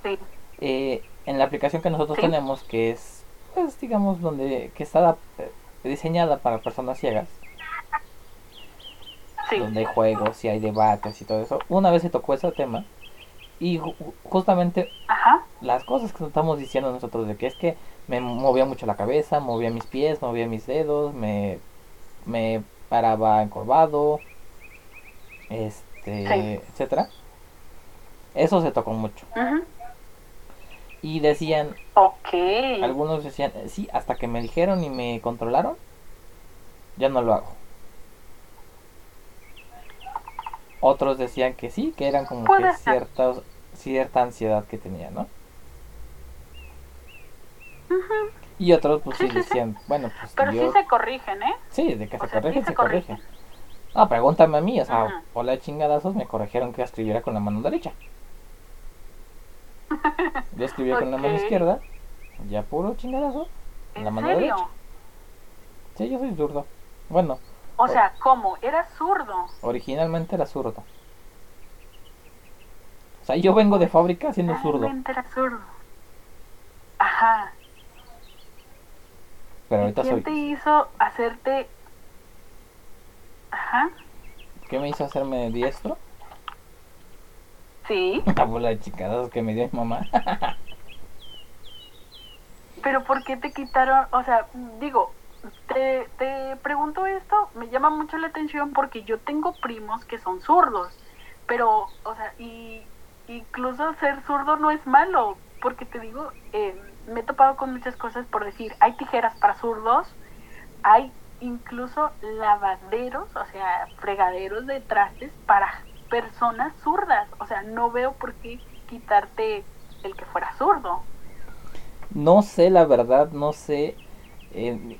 eh, en la aplicación que nosotros tenemos, que es, pues, digamos, donde, que está eh, diseñada para personas ciegas, donde hay juegos y hay debates y todo eso, una vez se tocó ese tema, Y ju- justamente Ajá. las cosas que estamos diciendo nosotros de que es que me movía mucho la cabeza, movía mis pies, movía mis dedos, me, me paraba encorvado, este, Sí. etcétera. Eso se tocó mucho. Y decían, algunos decían, "Eh, sí, hasta que me dijeron y me controlaron, ya no lo hago. Otros decían que sí, que eran como que cierta, cierta ansiedad que tenía, ¿no? Ujú. Y otros pues sí, Sí, sí, sí. decían, [LAUGHS] bueno, pues Pero yo... sí se corrigen, ¿eh? Sí, de que se sea, corrigen, se se corrigen. No, pregúntame a mí, o sea, Ajá. hola chingadazos, me corrigieron que escribiera con la mano derecha. Yo escribía con la mano izquierda, ya puro chingadazo, ¿En la mano serio? derecha. Sí, yo soy zurdo. Bueno, O sea, ¿cómo? Era zurdo. originalmente era zurdo. O sea, yo vengo de fábrica siendo zurdo, Realmente era zurdo. Ajá. Pero ¿Y ahorita quién soy... te hizo hacerte... Ajá. ¿Qué me hizo hacerme diestro? Sí. [LAUGHS] La bola de chingadazos que me dio mi mamá. [LAUGHS] Pero ¿por qué te quitaron? O sea, digo, te, te pregunto esto, me llama mucho la atención porque yo tengo primos que son zurdos. Pero, o sea, y incluso ser zurdo no es malo, porque te digo, eh, me he topado con muchas cosas por decir, hay tijeras para zurdos, hay incluso lavaderos, o sea, fregaderos de trastes para personas zurdas. O sea, no veo por qué quitarte el que fuera zurdo. No sé, la verdad, no sé. eh,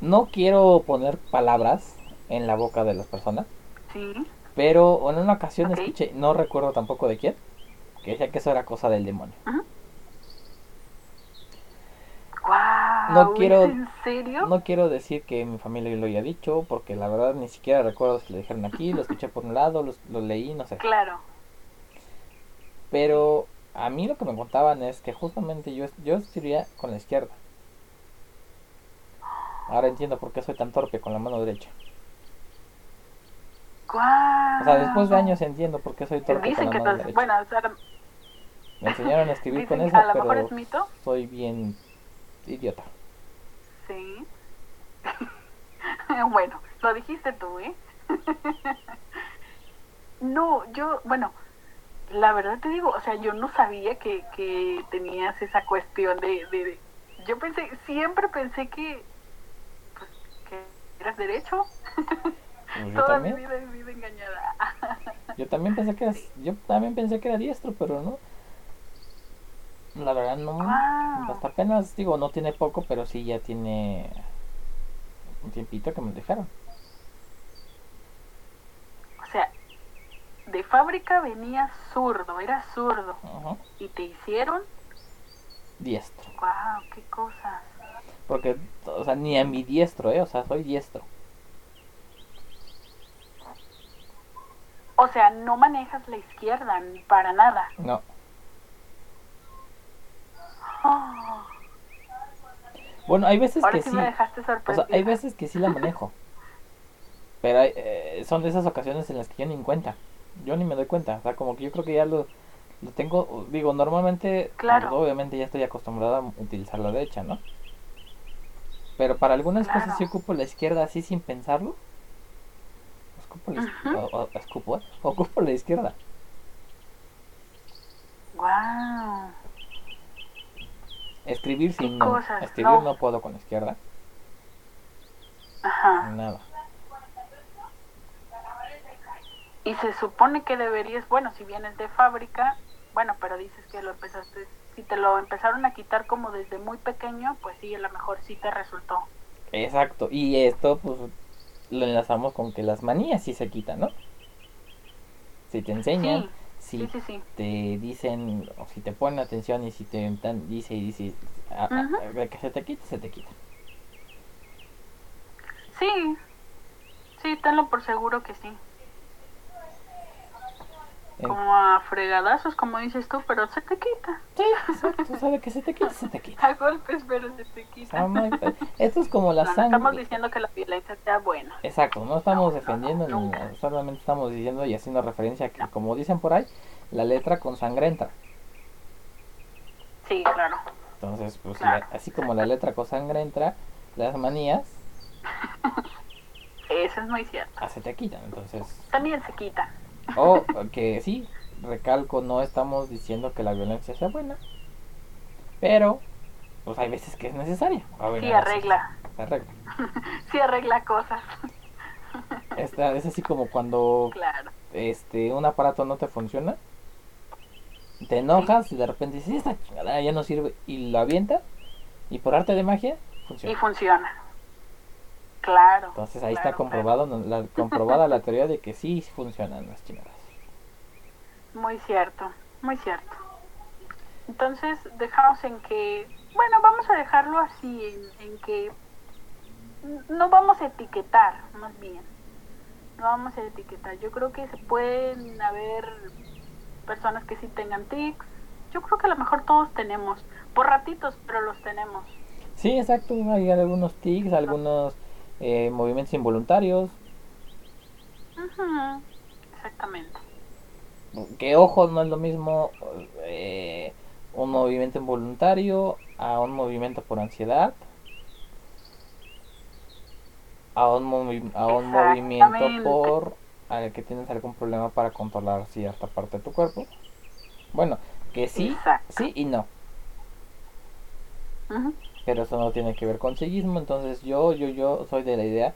no quiero poner palabras en la boca de las personas, Sí. pero en una ocasión escuché, no recuerdo tampoco de quién, que decía que eso era cosa del demonio. No quiero- ¿es en serio? No quiero decir que mi familia lo haya dicho, porque la verdad ni siquiera recuerdo si lo dijeron aquí, lo escuché por un lado, lo, lo leí, no sé. Claro. Pero a mí lo que me contaban es que justamente yo, yo escribía con la izquierda. Ahora entiendo por qué soy tan torpe con la mano derecha. O sea, después de años entiendo por qué soy torpe Dicen con que la mano derecha. bueno, o sea, Me enseñaron a escribir dicen con eso, a lo mejor pero es mito. soy bien idiota. Sí. [LAUGHS] bueno, lo dijiste tú, ¿eh? [LAUGHS] no, yo, bueno, la verdad te digo, o sea, yo no sabía que, que tenías esa cuestión de, de, de- Yo pensé, siempre pensé que, pues, que eras derecho. Pues yo [LAUGHS] Toda mi también, vida he vivido engañada. yo también pensé que era, yo también pensé que era diestro, pero no. La verdad no. Guau. Hasta apenas digo, no tiene poco, pero sí ya tiene un tiempito que me dejaron. O sea, de fábrica venía zurdo, era zurdo. Y te hicieron, Diestro. wow, qué cosas. Porque, o sea, ni a mi diestro, ¿eh? O sea, soy diestro. O sea, no manejas la izquierda para nada. No. Oh, Bueno, hay veces ahora que sí sí. me dejaste O sea, hay veces que sí la manejo. Pero hay, eh, son de esas ocasiones en las que yo ni en cuenta. Yo ni me doy cuenta. O sea, como que yo creo que ya lo, lo tengo. Digo, normalmente, Claro. pues, obviamente ya estoy acostumbrado a utilizar la derecha, ¿no? Pero para algunas cosas sí ocupo la izquierda así sin pensarlo. Ocupo la, o- o- escupo, ¿eh? [LAUGHS] ocupo la izquierda. Wow. Escribir ¿Qué sin no. cosas? Escribir No. no puedo con la izquierda. Ajá. Nada. Y se supone que deberías, bueno, si vienes de fábrica, bueno, pero dices que lo empezaste, si te lo empezaron a quitar como desde muy pequeño, pues sí, a lo mejor sí te resultó. Exacto, y esto pues lo enlazamos con que las manías sí se quitan, ¿no? Si te enseñan, Sí, si sí, sí, sí. te dicen, o si te ponen atención y si te dan- dice y dice a- que se te quite, se te quita. Sí, sí, tenlo por seguro que sí. En- Como a fregadazos, como dices tú, pero se te quita. Sí, exacto, o sea, de que se te quita, se te quita. [LAUGHS] A golpes, pero se te quita. hay- esto es como la No, no estamos sangre. diciendo que la violencia sea buena. Exacto, no estamos No, defendiendo no, ni nada, solamente estamos diciendo y haciendo referencia a que, como dicen por ahí, la letra con sangre entra. Sí, claro. Entonces, pues Claro. así como la letra con sangre entra, las manías [LAUGHS] Eso es muy cierto. ah, se te quitan. Entonces, También se quita. O que sí, recalco, no estamos diciendo que la violencia sea buena, pero pues hay veces que es necesaria. Sí arregla. arregla. [LAUGHS] Sí arregla cosas. Esta- es así como cuando Claro. este un aparato no te funciona, te enojas y de repente dices, esta chingadera ya no sirve y lo avientas y por arte de magia Y funciona. Claro. Entonces ahí claro, está comprobado, no- la, comprobada la teoría de que sí funcionan las claro. Muy cierto, muy cierto. Entonces dejamos en que, bueno, vamos a dejarlo así, en, en que no vamos a etiquetar, más bien. No vamos a etiquetar. Yo creo que se pueden haber personas que sí tengan tics. Yo creo que a lo mejor todos tenemos, por ratitos, pero los tenemos. Sí, exacto, hay algunos tics, algunos eh, movimientos involuntarios, Exactamente. que ojo, no es lo mismo eh, un movimiento involuntario a un movimiento por ansiedad, a un, movi- a un movimiento por al que tienes algún problema para controlar cierta parte de tu cuerpo. Bueno, que sí, Exacto. sí y no. Pero eso no tiene que ver con psiquismo, entonces yo, yo, yo soy de la idea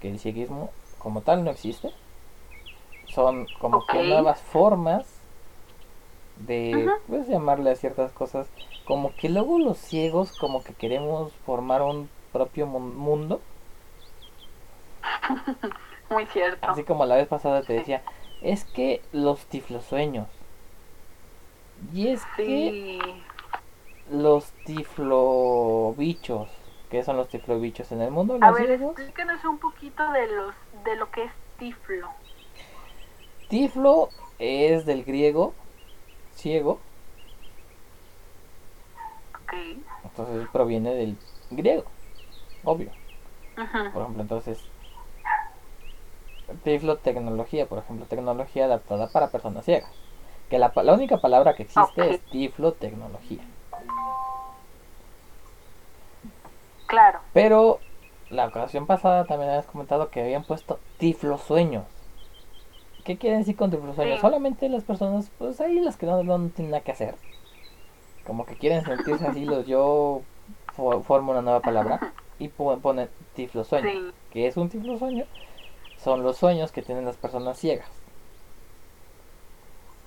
que el psiquismo como tal no existe. Son como que nuevas formas de, Ujú. puedes llamarle a ciertas cosas, como que luego los ciegos como que queremos formar un propio mu- mundo, [LAUGHS] Muy cierto. así como la vez pasada te Sí. decía, es que los tiflosueños, y es que. Los tiflobichos, ¿qué son los tiflobichos en el mundo? A ver, explícanos un poquito de los de lo que es tiflo. Tiflo es del griego ciego, Ok. entonces proviene del griego, obvio. Por ejemplo, entonces Tiflo tecnología, por ejemplo, tecnología adaptada para personas ciegas. Que la, la única palabra que existe es Tiflo tecnología. Pero la ocasión pasada también habías comentado que habían puesto Tiflo sueños. ¿Qué quieren decir con Tiflo sueños? Sí. Solamente las personas, pues ahí las que no, no tienen nada que hacer. Como que quieren sentirse así, los yo fo- formo una nueva palabra y po- ponen Tiflo sueño. Sí. ¿Qué es un tiflo sueño? Son los sueños que tienen las personas ciegas.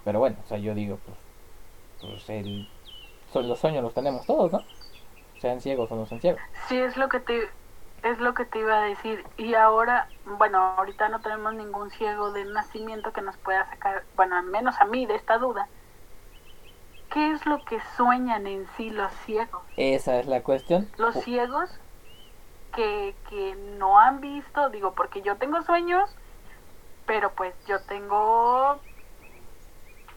Pero bueno, o sea, yo digo, pues, pues el, son, los sueños los tenemos todos, ¿no? Sean ciegos o no sean ciegos. Sí, es lo que te es lo que te iba a decir. Y ahora, bueno, ahorita no tenemos ningún ciego de nacimiento que nos pueda sacar, bueno, al menos a mí de esta duda. ¿Qué es lo que sueñan en sí los ciegos? Esa es la cuestión. Los ciegos que, que no han visto, digo, porque yo tengo sueños, pero pues yo tengo,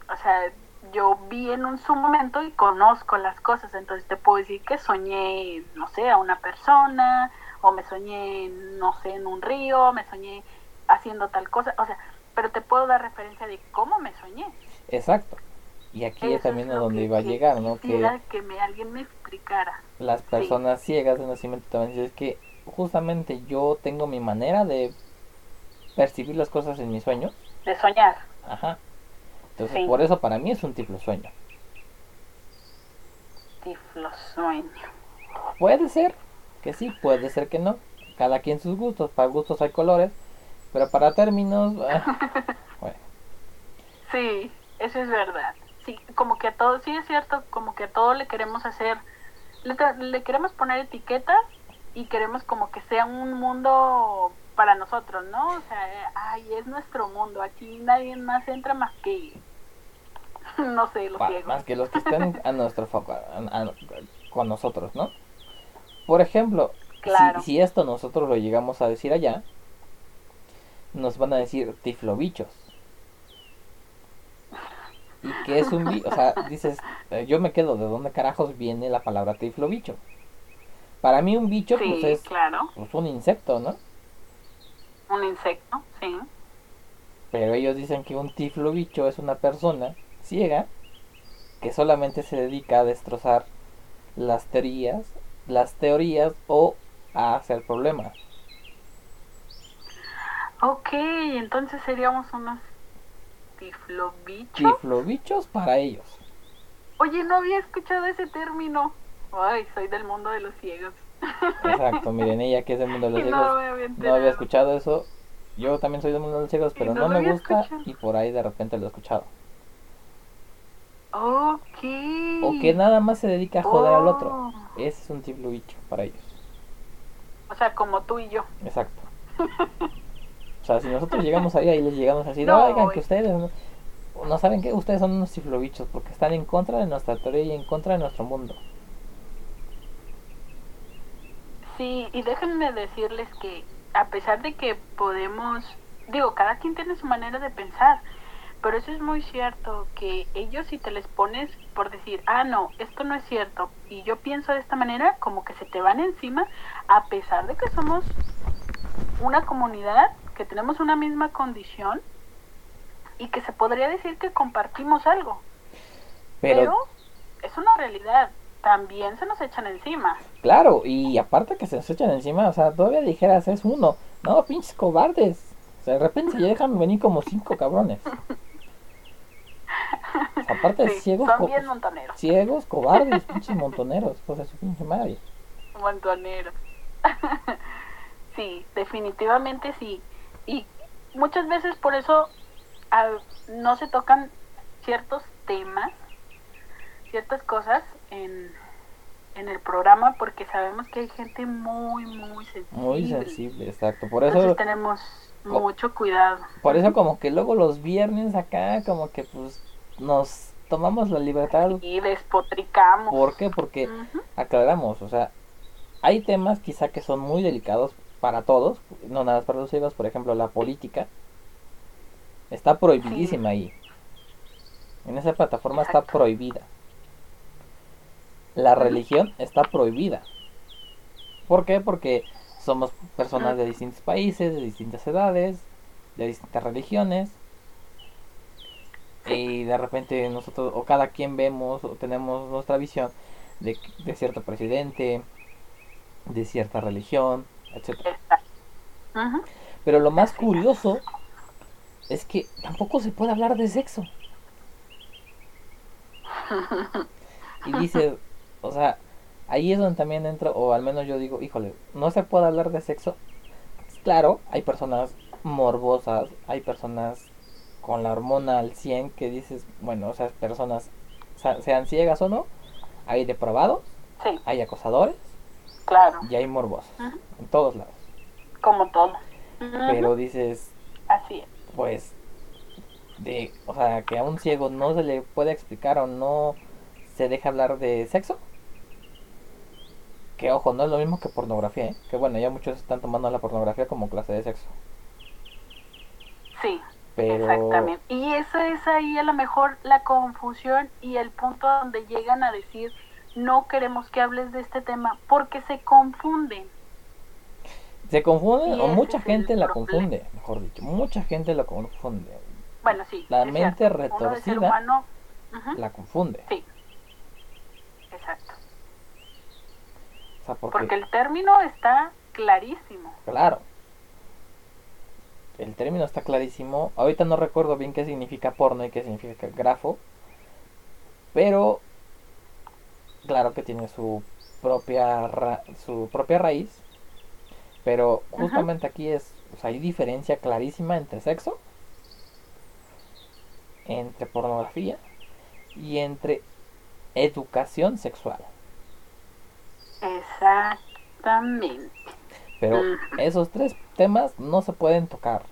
o sea, yo vi en un su momento y conozco las cosas, entonces te puedo decir que soñé, no sé, a una persona, o me soñé, no sé, en un río, me soñé haciendo tal cosa, o sea, pero te puedo dar referencia de cómo me soñé. Exacto. Y aquí es Eso también a donde que- iba a llegar, ¿no? Que que me, alguien me explicara. las personas ciegas de nacimiento también dicen, es que justamente yo tengo mi manera de percibir las cosas en mis sueños. De soñar. Ajá. Entonces, Sí. por eso para mí es un tiflo sueño. Tiflo sueño. Puede ser que sí, puede ser que no. Cada quien sus gustos, para gustos hay colores, pero para términos, ah, [LAUGHS] bueno, Sí, eso es verdad. Sí, como que a todo, sí es cierto, como que a todo le queremos hacer, le queremos poner etiquetas y queremos como que sea un mundo para nosotros, ¿no? O sea, eh, ay, es nuestro mundo, aquí nadie más entra más que, [LAUGHS] no sé, los ciegos. más que los que estén [LAUGHS] a nuestro foco, a- a- con nosotros, ¿no? Por ejemplo, si- Claro. si, esto nosotros lo llegamos a decir allá, nos van a decir tiflobichos. ¿Qué es un bicho? O sea, [LAUGHS] dices, eh, yo me quedo, ¿de dónde carajos viene la palabra tiflo bicho? Para mí un bicho Sí, pues es claro. pues, un insecto, ¿no? Un insecto, sí. Pero ellos dicen que un tiflo bicho es una persona ciega que solamente se dedica a destrozar las teorías, las teorías o a hacer problemas. Ok, entonces seríamos unos tiflobichos. Tiflo bichos para ellos. Oye, no había escuchado ese término. Ay, soy del mundo de los ciegos. Exacto, miren, ella que es del mundo de los no ciegos no había escuchado eso. Yo también soy del mundo de los ciegos, pero no me gusta escuchado. y por ahí de repente lo he escuchado. Ok. O que nada más se dedica a joder al otro. Oh. Ese es un tiflo bicho para ellos. O sea, como tú y yo. Exacto. [LAUGHS] O sea, si nosotros llegamos ahí y les llegamos así, No, oigan que ustedes no, no saben que ustedes son unos tiflobichos porque están en contra de nuestra teoría y en contra de nuestro mundo. Sí, y déjenme decirles que a pesar de que podemos, digo, cada quien tiene su manera de pensar, pero eso es muy cierto, que ellos si te les pones por decir, ah, no, esto no es cierto, y yo pienso de esta manera, como que se te van encima, a pesar de que somos una comunidad, que tenemos una misma condición, y que se podría decir que compartimos algo, Pero, pero es una realidad, también se nos echan encima. claro, y aparte que se nos echan encima, o sea, todavía dijeras es uno. No, pinches cobardes. O sea, de repente se dejan venir como cinco cabrones. O [LAUGHS] sea, aparte de Sí, ciegos, son co- bien montoneros. ciegos, cobardes, [LAUGHS] pinches montoneros, pues de su pinche madre. Montoneros. [LAUGHS] sí, definitivamente sí. Y muchas veces por eso ah, no se tocan ciertos temas, ciertas cosas en, en el programa porque sabemos que hay gente muy, muy sensible. Muy sensible, exacto. Por Entonces eso, tenemos mucho cuidado. por eso como que luego los viernes acá, como que pues nos tomamos la libertad. Y despotricamos. ¿Por qué? Porque aclaramos, o sea, hay temas quizá que son muy delicados para todos, no nada más para los ciegos, por ejemplo, la política está prohibidísima ahí. En esa plataforma está prohibida. La religión está prohibida. ¿Por qué? Porque somos personas de distintos países, de distintas edades, de distintas religiones. Y de repente nosotros, o cada quien vemos, o tenemos nuestra visión de, de cierto presidente, de cierta religión. Ujú. Pero lo más curioso es que tampoco se puede hablar de sexo. [LAUGHS] Y dice, o sea, ahí es donde también entra, o al menos yo digo, híjole, no se puede hablar de sexo. Claro, hay personas morbosas, hay personas con la hormona al 100 que dices, bueno, o sea, personas sean ciegas o no, hay depravados, Sí, hay acosadores claro. y hay morbosos, en todos lados. Como todo. Pero dices, Así es. pues de o sea que a un ciego no se le puede explicar o no se deja hablar de sexo que ojo no es lo mismo que pornografía ¿eh? que bueno ya muchos están tomando la pornografía como clase de sexo Sí, pero exactamente. Y eso es ahí a lo mejor la confusión y el punto donde llegan a decir no queremos que hables de este tema porque se confunden. se confunde Y o mucha gente la problema. confunde mejor dicho mucha gente la confunde Bueno, sí. La mente cierto. Retorcida humano, ujú, la confunde Sí, exacto. Sea porque, Porque el término está clarísimo. claro el término está clarísimo ahorita no recuerdo bien qué significa porno y qué significa grafo pero claro que tiene su propia ra- su propia raíz pero Ajá. justamente aquí es o sea, hay diferencia clarísima entre sexo entre pornografía y entre educación sexual Exactamente. pero esos tres temas no se pueden tocar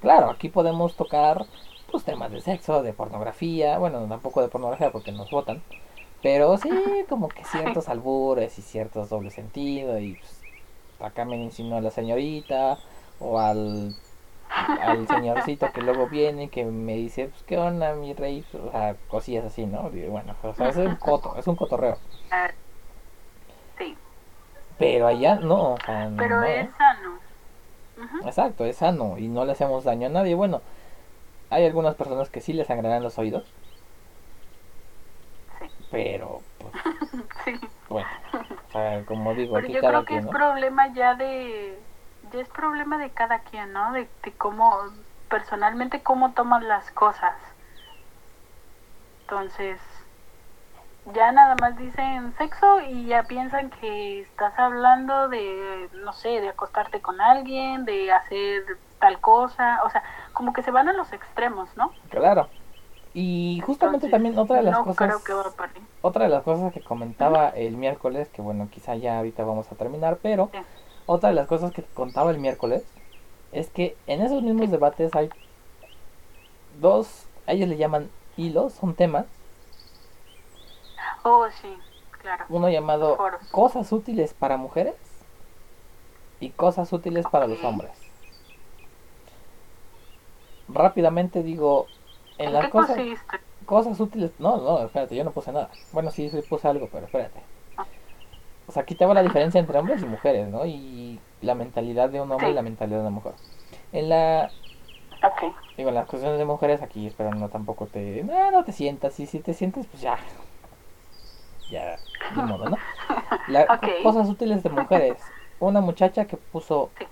claro aquí podemos tocar pues temas de sexo de pornografía bueno tampoco de pornografía porque nos votan pero sí [LAUGHS] como que ciertos albures y ciertos doble sentido y pues, acá me insinuó a la señorita o al al señorcito que luego viene que me dice, pues, ¿qué onda, mi rey? O sea, cosillas así, ¿no? Y bueno, o sea, es un [LAUGHS] coto, es un cotorreo. Pero allá no, o sea, pero no. es sano. Exacto, es sano y no le hacemos daño a nadie. Bueno, hay algunas personas que sí les sangrarán los oídos, Sí, pero, pues, [LAUGHS] sí. bueno, o sea, como digo, Pero aquí yo cada creo que quien, es ¿no? problema ya de, ya es problema de cada quien, ¿no? De, de cómo, personalmente, cómo toman las cosas. Entonces, ya nada más dicen sexo y ya piensan que estás hablando de, no sé, de acostarte con alguien, de hacer tal cosa, o sea, como que se van a los extremos, ¿no? Claro. Y justamente Entonces, también otra de las no cosas, creo que va otra de las cosas que comentaba el miércoles, que bueno, quizá ya ahorita vamos a terminar, pero Sí. otra de las cosas que contaba el miércoles es que en esos mismos debates hay dos, a ellos le llaman hilos, son temas, Oh, sí, claro. uno llamado Foros. cosas útiles para mujeres y cosas útiles para los hombres. Rápidamente digo, en ¿En las cosas, cosas útiles, no, no, espérate, yo no puse nada. Bueno, sí, sí puse algo, pero espérate. O sea, aquí te va la diferencia entre hombres y mujeres, ¿no? Y la mentalidad de un hombre y la mentalidad de una mujer. En la, Ok. digo, en las cuestiones de mujeres aquí, espero no tampoco te, no, no te sientas, y si te sientes, pues ya, ya, ni [LAUGHS] modo, ¿no? La. Cosas útiles de mujeres. Una muchacha que puso, Sí.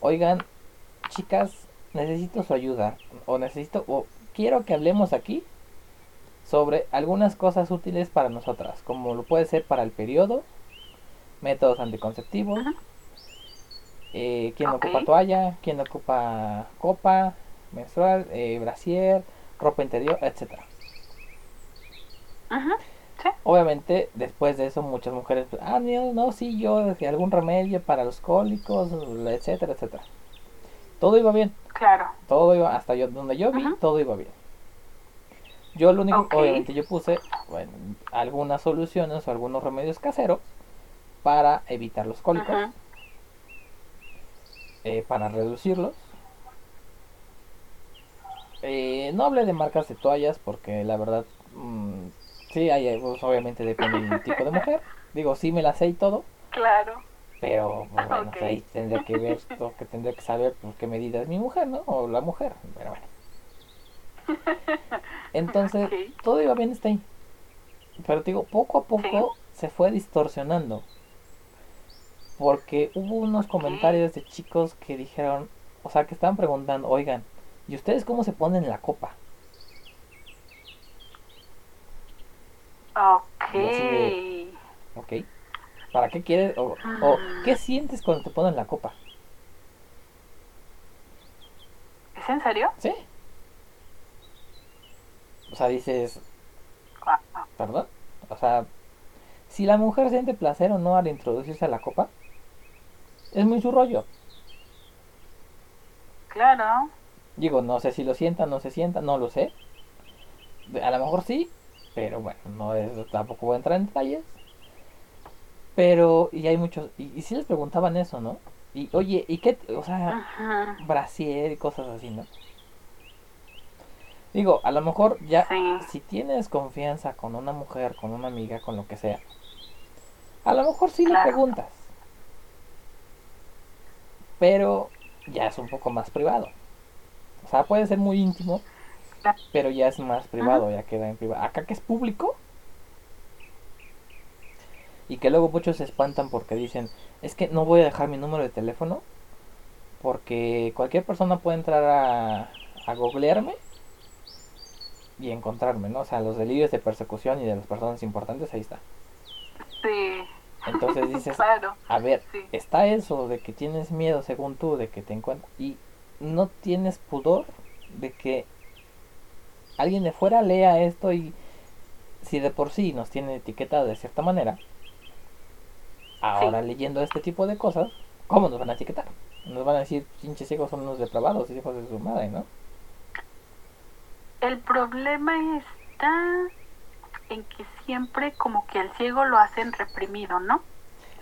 oigan, chicas, necesito su ayuda, o necesito, o quiero que hablemos aquí sobre algunas cosas útiles para nosotras, como lo puede ser para el periodo, métodos anticonceptivos, eh, quién ocupa toalla, quién ocupa copa menstrual, eh, brasier, ropa interior, etcétera. Obviamente, después de eso, muchas mujeres, pues, ah, no, no, sí, yo, que algún remedio para los cólicos, etcétera, etcétera. Todo iba bien, Claro. todo iba, hasta yo, donde yo vi, todo iba bien. Yo lo único, Ok. obviamente, yo puse, bueno, algunas soluciones o algunos remedios caseros para evitar los cólicos, eh, para reducirlos. Eh, no hablé de marcas de toallas porque la verdad, mm, sí, hay, pues, obviamente depende del tipo de mujer. Digo, sí me la sé y todo, Claro. pero pues, bueno, Ok. pues, ahí tendría que ver, lo que tendría que saber pues, qué medida es mi mujer, ¿no? O la mujer, pero bueno. [LAUGHS] Entonces, todo iba bien hasta ahí. Pero te digo, poco a poco se fue distorsionando. Porque hubo unos comentarios de chicos que dijeron, o sea, que estaban preguntando, oigan, ¿y ustedes cómo se ponen la copa? Ok. De- ¿Ok? ¿Para qué quieres? O, o ¿qué sientes cuando te ponen la copa? ¿Es en serio? ¿Sí? O sea, dices, Guau. ¿perdón? O sea, si la mujer siente placer o no al introducirse a la copa, es muy su rollo. Claro. Digo, no sé si lo sienta, no se sienta, no lo sé. A lo mejor sí, pero bueno, no es, tampoco voy a entrar en detalles. Pero, y hay muchos, y, y sí les preguntaban eso, ¿no? Y oye, ¿y qué? O sea, Ujú. brasier y cosas así, ¿no? Digo, a lo mejor ya, Sí. si tienes confianza con una mujer, con una amiga, con lo que sea, a lo mejor sí le Claro. preguntas. Pero ya es un poco más privado. O sea, puede ser muy íntimo. Pero ya es más privado, ya queda en privado. Acá que es público. Y que luego muchos se espantan porque dicen, es que no voy a dejar mi número de teléfono porque cualquier persona puede entrar a, a googlearme y encontrarme, ¿no? O sea, los delirios de persecución y de las personas importantes, ahí está. Sí. Entonces [LAUGHS] dices, Claro. a ver, Sí. está eso de que tienes miedo según tú de que te encuentres y no tienes pudor de que alguien de fuera lea esto y si de por sí nos tiene etiquetado de cierta manera, ahora leyendo este tipo de cosas, ¿cómo nos van a etiquetar? Nos van a decir, pinches ciegos son unos depravados, hijos de su madre, ¿no? El problema está en que siempre como que al ciego lo hacen reprimido, ¿no?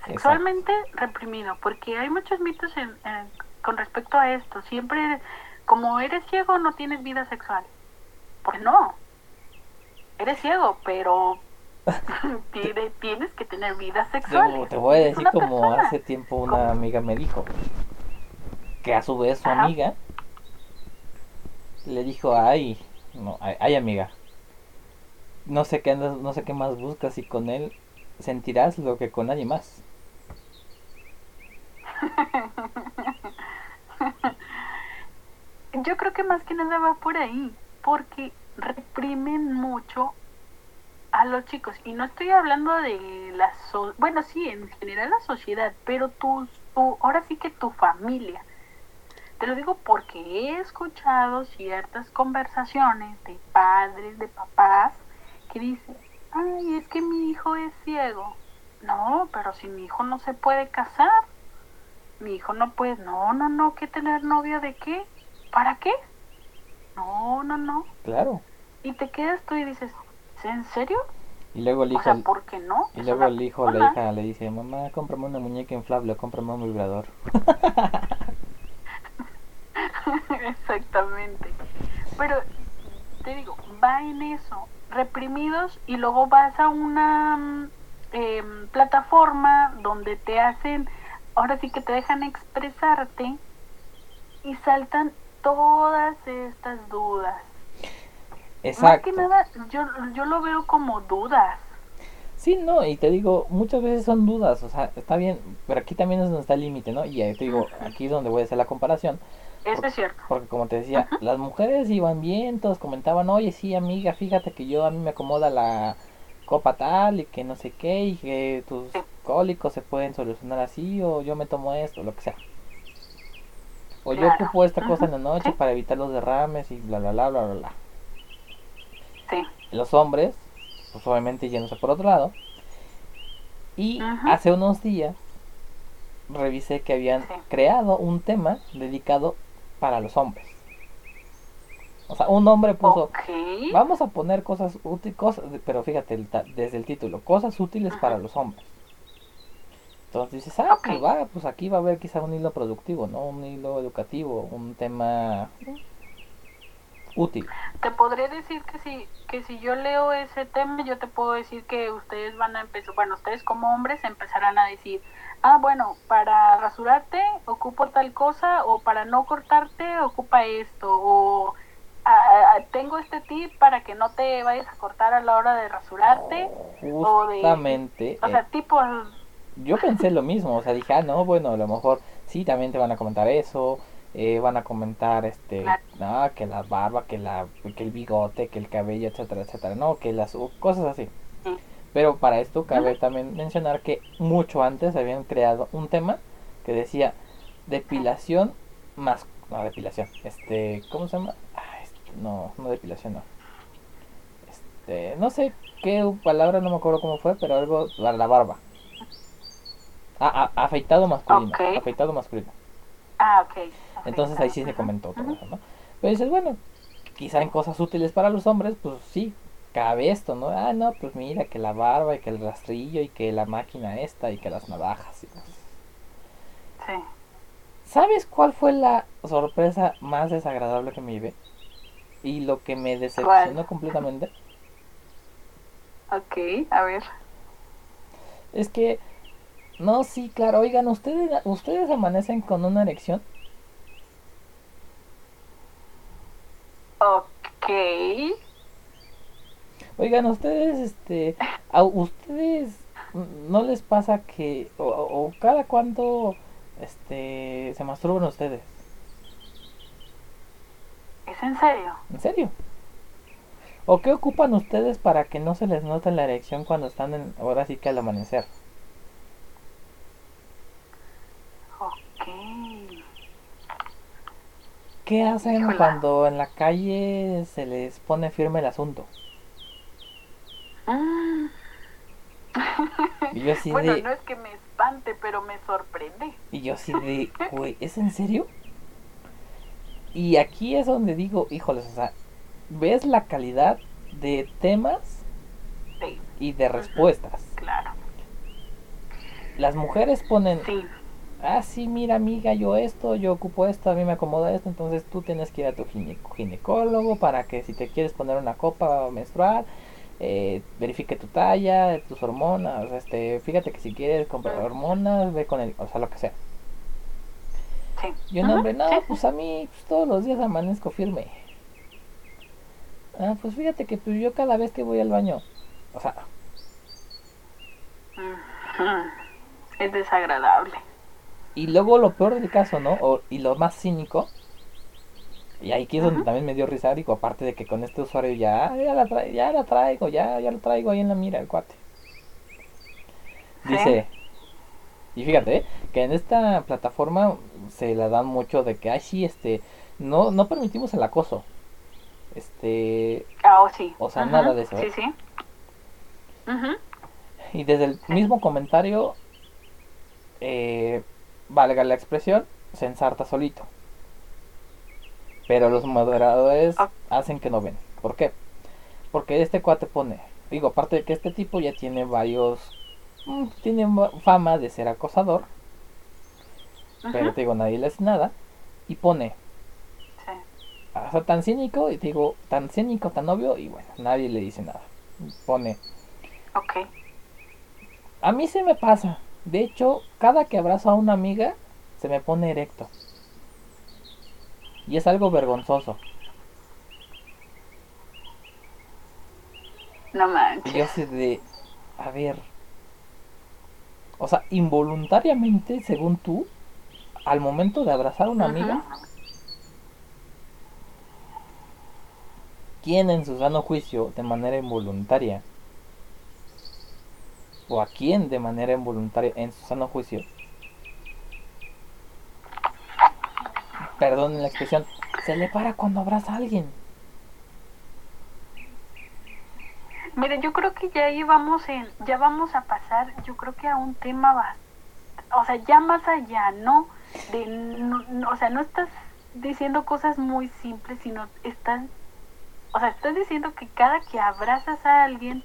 Sexualmente reprimido, porque hay muchos mitos en- en- con respecto a esto. Siempre como eres ciego no tienes vida sexual. Pues no. Eres ciego, pero [LAUGHS] tiene- tienes que tener vida sexual. Te, voy a decir como persona. hace tiempo una ¿Cómo? amiga me dijo. Que a su vez su Ajá. amiga le dijo, ay, no, ay, ay, amiga. No sé qué andas, no sé qué más buscas y con él sentirás lo que con nadie más. [LAUGHS] Yo creo que más que nada va por ahí, porque reprimen mucho a los chicos. Y no estoy hablando de la... So bueno, sí, en general la sociedad, pero tu, ahora sí que tu familia. Te lo digo porque he escuchado ciertas conversaciones de padres, de papás, que dicen, ay, es que mi hijo es ciego. No, pero si mi hijo no se puede casar, mi hijo no puede, no, no, no, ¿qué tener novio de qué? ¿Para qué? No, no, no. Claro. Y te quedas tú y dices, ¿es en serio? Y luego el O hijo, sea, ¿por qué no? y luego el hijo o la hija le dice, mamá, cómprame una muñeca inflable, cómprame un vibrador. [LAUGHS] Exactamente. Pero te digo, va en eso, reprimidos y luego vas a una mm, em, plataforma donde te hacen, ahora sí que te dejan expresarte y saltan todas estas dudas. Más que Exacto. nada, yo, yo lo veo como dudas. Sí, no, y te digo, muchas veces son dudas, o sea, está bien, pero aquí también es donde está el límite, ¿no? Y ahí te digo, aquí es donde voy a hacer la comparación, Eso es cierto. porque como te decía, las mujeres iban bien, todos comentaban, oye, sí, amiga, fíjate que yo a mí me acomoda la copa tal y que no sé qué, y que tus Sí. cólicos se pueden solucionar así, o yo me tomo esto, lo que sea. O yo ocupo esta cosa en la noche sí. para evitar los derrames y bla, bla, bla, bla, bla, bla. Sí. los hombres, pues obviamente yéndose por otro lado. Y hace unos días revisé que habían Sí. creado un tema dedicado para los hombres. O sea, un hombre puso, Ok. vamos a poner cosas útiles, cosas, pero fíjate, el desde el título, cosas útiles para los hombres. Entonces dices, ah, Ok. pues va, pues aquí va a haber quizá un hilo productivo, ¿no? Un hilo educativo, un tema útil. Te podré decir que si, que si yo leo ese tema, yo te puedo decir que ustedes van a empezar, bueno, ustedes como hombres empezarán a decir, ah, bueno, para rasurarte ocupo tal cosa, o para no cortarte ocupa esto, o "Ah, ah, tengo este tip para que no te vayas a cortar a la hora de rasurarte, o de- Justamente. o eh, sea, tipo, yo pensé lo mismo, o sea, dije, ah, no, bueno, a lo mejor sí, también te van a comentar eso, eh, van a comentar, este, no, que la barba, que la, que el bigote, que el cabello, etcétera, etcétera, no, que las, cosas así. Sí. Pero para esto cabe también mencionar que mucho antes habían creado un tema que decía depilación más, no, depilación, este, ¿cómo se llama? Ah, este, no, no depilación, no. Este, no sé qué palabra, no me acuerdo cómo fue, pero algo para la barba. Ah, ah, afeitado masculino. Afeitado masculino. ah, ok. Entonces ahí sí se comentó todo eso, ¿no? Pero dices, bueno, quizá en cosas útiles para los hombres, pues sí, cabe esto, ¿no? Ah, no, pues mira, que la barba y que el rastrillo y que la máquina esta y que las navajas. y. Sí. ¿Sabes cuál fue la sorpresa más desagradable que me llevé? Y lo que me decepcionó ¿Cuál? completamente Ok, a ver. es que, no, sí, claro, oigan, ¿ustedes, ustedes amanecen con una erección? Ok. Oigan, ustedes, este, a ustedes no les pasa que, o, o cada cuánto, este, se masturban ustedes, ¿Es en serio? ¿en serio? ¿O qué ocupan ustedes para que no se les note la erección cuando están en, ahora sí que al amanecer? Ok. ¿Qué hacen cuando en la calle se les pone firme el asunto? Mm. Y yo así [LAUGHS] bueno, de, no es que me espante, pero me sorprende. y yo así de, [LAUGHS] güey, ¿es en serio? Y aquí es donde digo, híjoles, o sea, ves la calidad de temas Sí, y de respuestas. claro. Las mujeres ponen Sí. Ah, sí, mira amiga, yo esto, yo ocupo esto, a mí me acomoda esto, entonces tú tienes que ir a tu ginecólogo para que si te quieres poner una copa menstrual, eh, verifique tu talla, tus hormonas, este, fíjate que si quieres comprar hormonas, ve con el, o sea, lo que sea. Sí. Y un hombre, no, pues a mí pues, todos los días amanezco firme. Ah, pues fíjate que pues yo cada vez que voy al baño, o sea... Es desagradable. Y luego lo peor del caso, ¿no? O, y lo más cínico, y ahí es donde también me dio risa, digo, aparte de que con este usuario ya, ya, la, ya la traigo, ya, ya lo traigo ahí en la mira, el cuate. Dice, y fíjate, ¿eh? que en esta plataforma se la dan mucho de que, ay, sí, este, no, no permitimos el acoso. Este... Ah, oh, sí. O sea, nada de eso. Sí, ¿eh? sí. Y desde el mismo comentario, eh, valga la expresión, se ensarta solito. Pero los moderadores ah. hacen que no ven. ¿Por qué? Porque este cuate pone, digo, aparte de que este tipo ya tiene varios, mm, tiene fama de ser acosador, pero te digo, nadie le hace nada, y pone, sí. o sea, tan cínico, y te digo, tan cínico, tan obvio, y bueno, nadie le dice nada. Pone, ok. A mí se me pasa, de hecho, cada que abrazo a una amiga, se me pone erecto. Y es algo vergonzoso. No manches. Y yo sé de, a ver, o sea, involuntariamente, según tú, al momento de abrazar a una amiga, ¿quién en su sano juicio, de manera involuntaria, o a quién de manera involuntaria, en su sano juicio, perdón la expresión, se le para cuando abraza a alguien. Mire, yo creo que ya ahí vamos en, ya vamos a pasar, yo creo que a un tema va, o sea, ya más allá, ¿no? De, o sea, no estás diciendo cosas muy simples, sino estás, o sea, estás diciendo que cada que abrazas a alguien,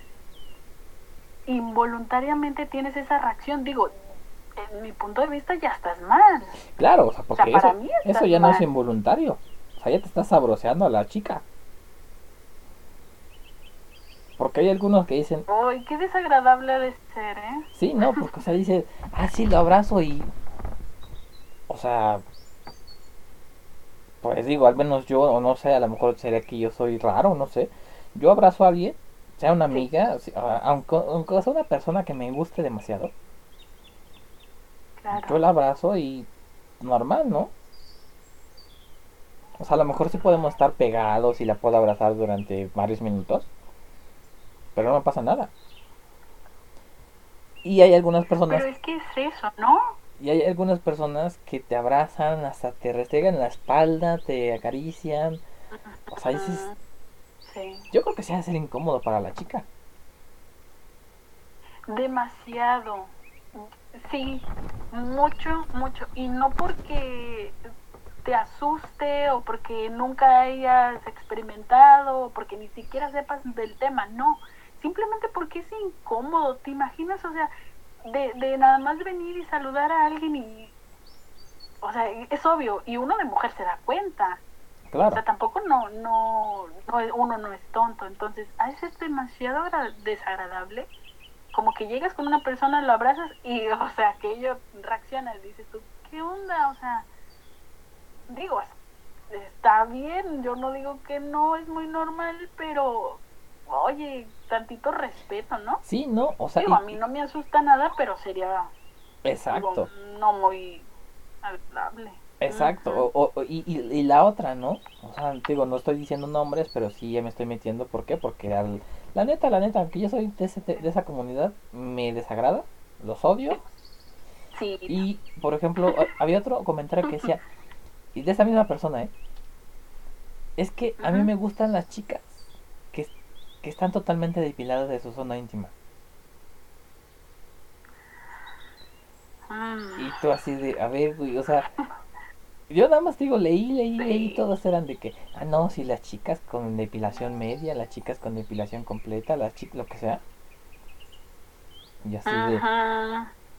involuntariamente tienes esa reacción. Digo, en mi punto de vista ya estás mal. Claro, o sea, porque eso, eso, ya no es involuntario. O sea, ya te estás sabroseando a la chica. Porque hay algunos que dicen... ¡Ay, qué desagradable de ser, eh! Sí, no, [LAUGHS] porque, o sea, dice, ah, sí, lo abrazo y... O sea... Pues digo, al menos yo, o no sé, a lo mejor sería que yo soy raro, no sé. Yo abrazo a alguien, sea una amiga, aunque, aunque sea una persona que me guste demasiado yo la abrazo y normal, ¿no? O sea, a lo mejor sí podemos estar pegados y la puedo abrazar durante varios minutos. Pero no me pasa nada. Y hay algunas personas... Pero es que es eso, ¿no? Y hay algunas personas que te abrazan, hasta te restregan la espalda, te acarician. O sea, dices... Sí. Yo creo que se hace incómodo para la chica. Demasiado. Sí, mucho, mucho. Y no porque te asuste o porque nunca hayas experimentado o porque ni siquiera sepas del tema, no. Simplemente porque es incómodo, ¿te imaginas? O sea, de, de nada más venir y saludar a alguien y... O sea, es obvio, y uno de mujer se da cuenta. Claro. O sea, tampoco no, no, no, uno no es tonto. Entonces, a veces es demasiado desagradable como que llegas con una persona, lo abrazas y, [LAUGHS] o sea, que ellos reaccionan, dices tú, ¿qué onda? O sea, digo, está bien, yo no digo que no es muy normal, pero, oye, tantito respeto, ¿no? Sí, no, o sea... Digo, a mí no me asusta nada, pero sería... Exacto. no muy agradable. Exacto, o, y, y, la otra, ¿no? O sea, digo, no estoy diciendo nombres, pero sí ya me estoy metiendo. ¿Por qué? Porque al, la neta, la neta, aunque yo soy de, de esa comunidad, me desagrada, los odio. Sí. Y, por ejemplo, había otro comentario que decía, y de esa misma persona, ¿eh? Es que a mí me gustan las chicas que, que están totalmente depiladas de su zona íntima. Ah. Y tú así de, a ver, güey, o sea, yo nada más digo, leí, leí, leí, todos eran de que, ah, no, si las chicas con depilación media, las chicas con depilación completa, las chicas, lo que sea. Y así de...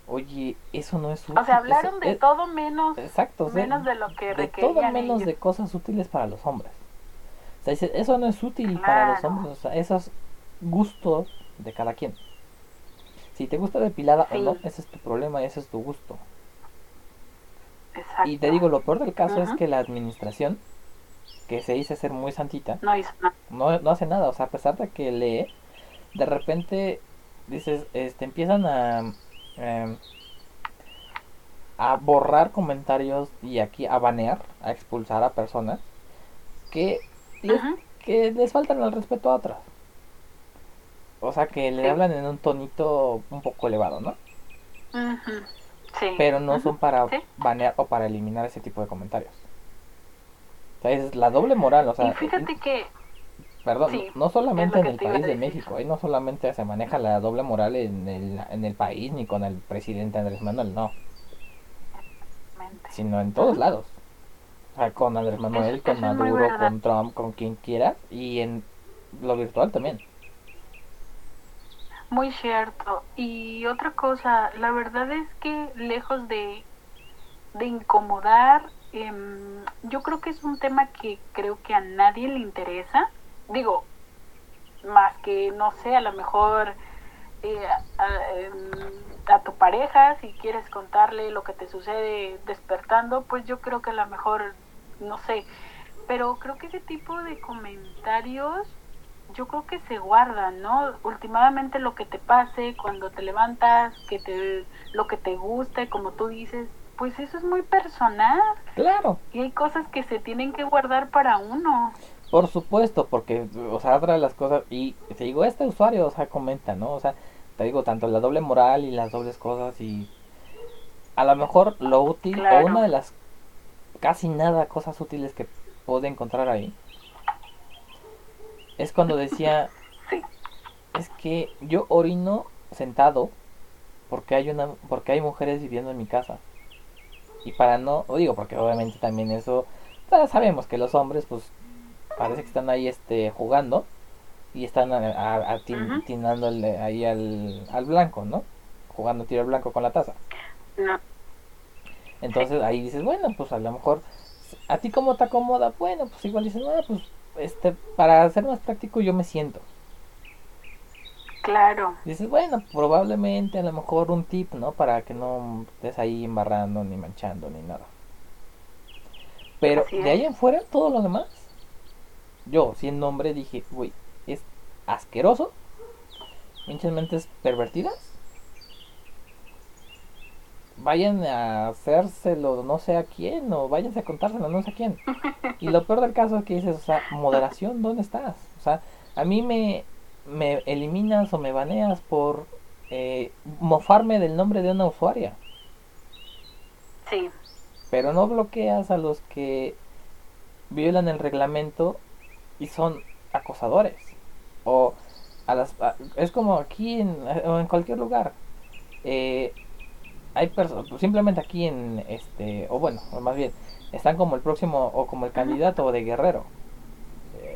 Oye, eso no es útil. O sea, hablaron eso de es- todo menos, Exacto, o sea, menos de lo que de todo menos ellos. de cosas útiles para los hombres. O sea, dice, eso no es útil para los hombres, o sea, esos gustos de cada quien. Si te gusta depilada o no, ese es tu problema y ese es tu gusto. Exacto. Y te digo, lo peor del caso es que la administración, que se dice ser muy santita, No hizo nada. no, no hace nada. O sea, a pesar de que lee, de repente dices, este, empiezan a, em, a borrar comentarios y aquí a banear, a expulsar a personas que les, que les faltan al respeto a otras. O sea, que le Sí. hablan en un tonito un poco elevado, ¿no? Ujú. Sí. Pero no son para Sí. banear o para eliminar ese tipo de comentarios. O sea, es la doble moral, o sea, y fíjate que Perdón, Sí, no solamente en el país de. México, ahí no solamente se maneja la doble moral en el, en el país ni con el presidente Andrés Manuel, no, sino en todos lados. O sea, con Andrés Manuel, con Maduro, con Trump, con quien quiera, y en lo virtual también. Muy cierto. Y otra cosa, la verdad es que lejos de, de incomodar, em, yo creo que es un tema que creo que a nadie le interesa. Digo, más que, no sé, a lo mejor eh, a, em, a tu pareja, si quieres contarle lo que te sucede despertando, pues yo creo que a lo mejor, no sé. Pero creo que ese tipo de comentarios yo creo que se guardan, ¿no? Últimamente lo que te pase cuando te levantas, que te lo que te guste, como tú dices, pues eso es muy personal Claro, y hay cosas que se tienen que guardar para uno. por supuesto, porque, o sea, otra de las cosas, y te digo, este usuario, o sea, comenta, ¿no? O sea, te digo, tanto la doble moral y las dobles cosas, y a lo mejor lo útil, Claro. o una de las casi nada cosas útiles que pude encontrar ahí, es cuando decía, [LAUGHS] Sí. es que yo orino sentado porque hay una porque hay mujeres viviendo en mi casa y para no o digo porque obviamente también eso ya sabemos que los hombres pues parece que están ahí este jugando y están a- a- atin- Ujú. atinándole ahí al, al blanco no jugando tiro al blanco con la taza No. entonces ahí dices bueno pues a lo mejor a ti cómo te acomoda bueno pues igual dices no pues este para ser más práctico yo me siento Claro. Dices, bueno, probablemente a lo mejor un tip, ¿no? Para que no estés ahí embarrando, ni manchando, ni nada. Pero de ahí en fuera, todo lo demás, yo siendo hombre dije, uy, es asqueroso, pinches mentes pervertidas. Vayan a hacérselo no sé a quién, o váyanse a contárselo no sé a quién. [LAUGHS] Y lo peor del caso es que dices, o sea, moderación, ¿dónde estás? O sea, a mí me, me eliminas o me baneas por eh, mofarme del nombre de una usuaria, Sí. pero no bloqueas a los que violan el reglamento y son acosadores. O a las a- es como aquí en, o en cualquier lugar. Eh, hay personas, simplemente aquí en este, o bueno, o más bien, están como el próximo o como el candidato de Guerrero.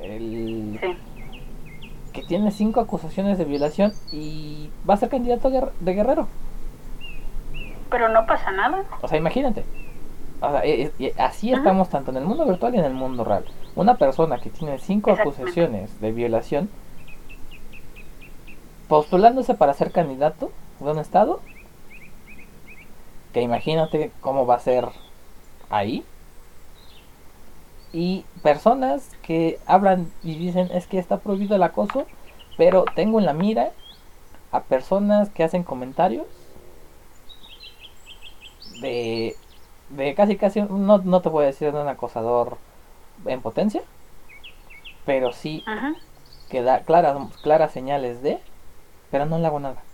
El, Sí. que tiene cinco acusaciones de violación y va a ser candidato de Guerrero. Pero no pasa nada. O sea, imagínate. O sea, e- e- así Ajá. estamos tanto en el mundo virtual y en el mundo real. Una persona que tiene cinco acusaciones de violación postulándose para ser candidato de un estado, que imagínate cómo va a ser ahí. Y personas que hablan y dicen es que está prohibido el acoso, pero tengo en la mira a personas que hacen comentarios de, de casi casi, no, no te voy a decir de un acosador en potencia, pero sí que da claras, claras señales de, pero no le hago nada.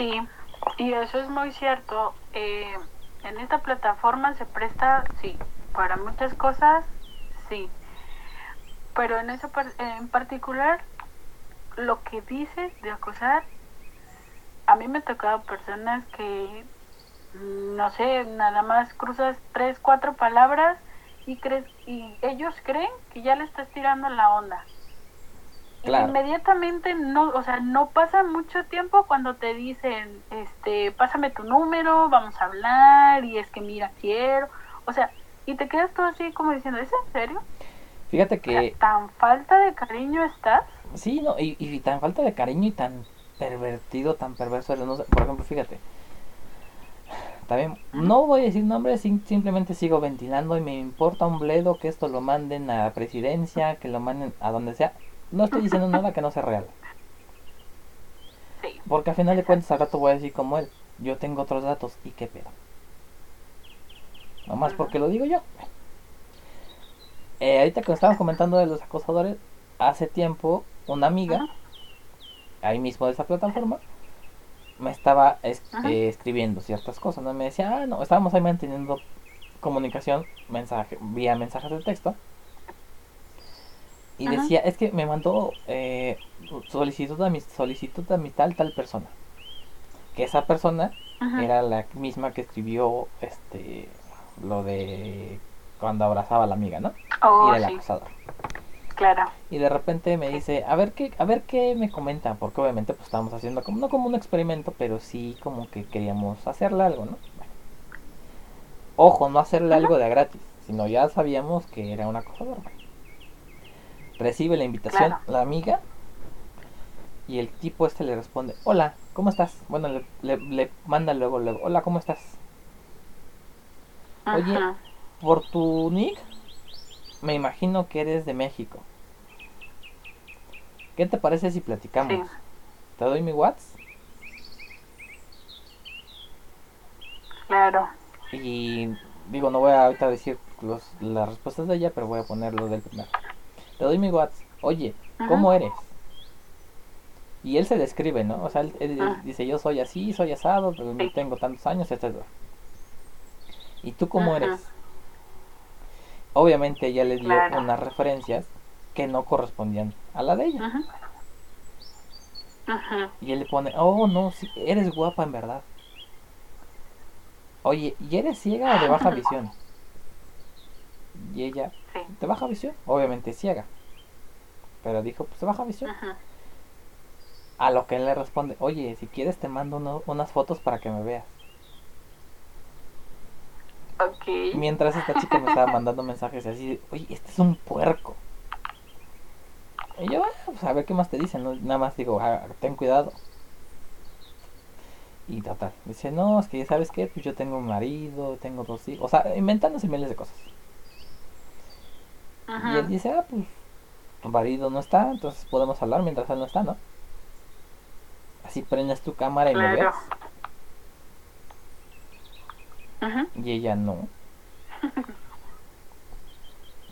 Sí, y eso es muy cierto. Eh, en esta plataforma se presta, sí, para muchas cosas, sí. Pero en eso en particular, lo que dices de acosar, a mí me ha tocado personas que, no sé, nada más cruzas tres, cuatro palabras y crees y ellos creen que ya le estás tirando la onda. Claro. Inmediatamente no, o sea, no pasa mucho tiempo cuando te dicen, este, pásame tu número, vamos a hablar, y es que mira, quiero, o sea, y te quedas tú así como diciendo, ¿es en serio? Fíjate O sea, que ¿Tan falta de cariño estás? sí, no, y, y tan falta de cariño y tan pervertido, tan perverso eres, no sé, por ejemplo, fíjate. También, no voy a decir nombres, sim- simplemente sigo ventilando y me importa un bledo que esto lo manden a la presidencia, que lo manden a donde sea. No estoy diciendo nada que no sea real. Sí. Porque al final de cuentas al rato voy a decir como él, yo tengo otros datos y qué pedo. Nomás porque lo digo yo. Eh, ahorita que estábamos comentando de los acosadores, hace tiempo una amiga, ahí mismo de esa plataforma, me estaba es- eh, escribiendo ciertas cosas, ¿no? Me decía, ah, no, estábamos ahí manteniendo comunicación, mensaje, vía mensajes de texto. Y Ajá. decía, es que me mandó eh, solicitud de mi solicitud de tal tal persona. Que esa persona Ajá. era la misma que escribió este lo de cuando abrazaba a la amiga, ¿no? Oh, y del sí, acosador. claro. Y de repente me dice, a ver qué, a ver qué me comenta, porque obviamente pues estábamos haciendo como, no como un experimento, pero sí como que queríamos hacerle algo, ¿no? Bueno. Ojo, no hacerle Ajá. algo de gratis, sino ya sabíamos que era un acosador. Recibe la invitación Claro. la amiga y el tipo este le responde, hola, ¿cómo estás? Bueno, le, le, le manda luego, luego, hola, ¿cómo estás? Oye. Por tu nick, me imagino que eres de México. ¿Qué te parece si platicamos? Sí. ¿Te doy mi WhatsApp? Claro. Y digo, no voy a ahorita decir los, las respuestas de ella, pero voy a poner lo del primero. Te doy mi WhatsApp. Oye, ¿cómo Ajá. eres? Y él se describe, ¿no? O sea, él, él Ah. dice, yo soy así, soy asado, Sí. tengo tantos años, etc. ¿Y tú cómo Ajá. eres? Obviamente ella le dio Claro. unas referencias que no correspondían a la de ella. Ajá. Ajá. Y él le pone, oh no, sí, eres guapa en verdad. Oye, ¿y eres ciega o de baja [LAUGHS] visión? Y ella, Sí. ¿de baja visión? Obviamente ciega. Pero dijo, pues de baja visión. Ajá. A lo que él le responde, oye, si quieres te mando uno- unas fotos para que me veas. Ok. Mientras esta chica me estaba mandando mensajes así, de, oye, este es un puerco. Y yo, "Ah, pues a ver qué más te dicen, ¿no? nada más digo, "Ah, ten cuidado. Y total, dice, no, es que sabes qué, pues yo tengo un marido, tengo dos hijos, o sea, inventándose miles de cosas. Y él dice, ah, pues tu marido no está, entonces podemos hablar mientras él no está, ¿no? Así prendes tu cámara y me Claro. ves. Ajá. Y ella no.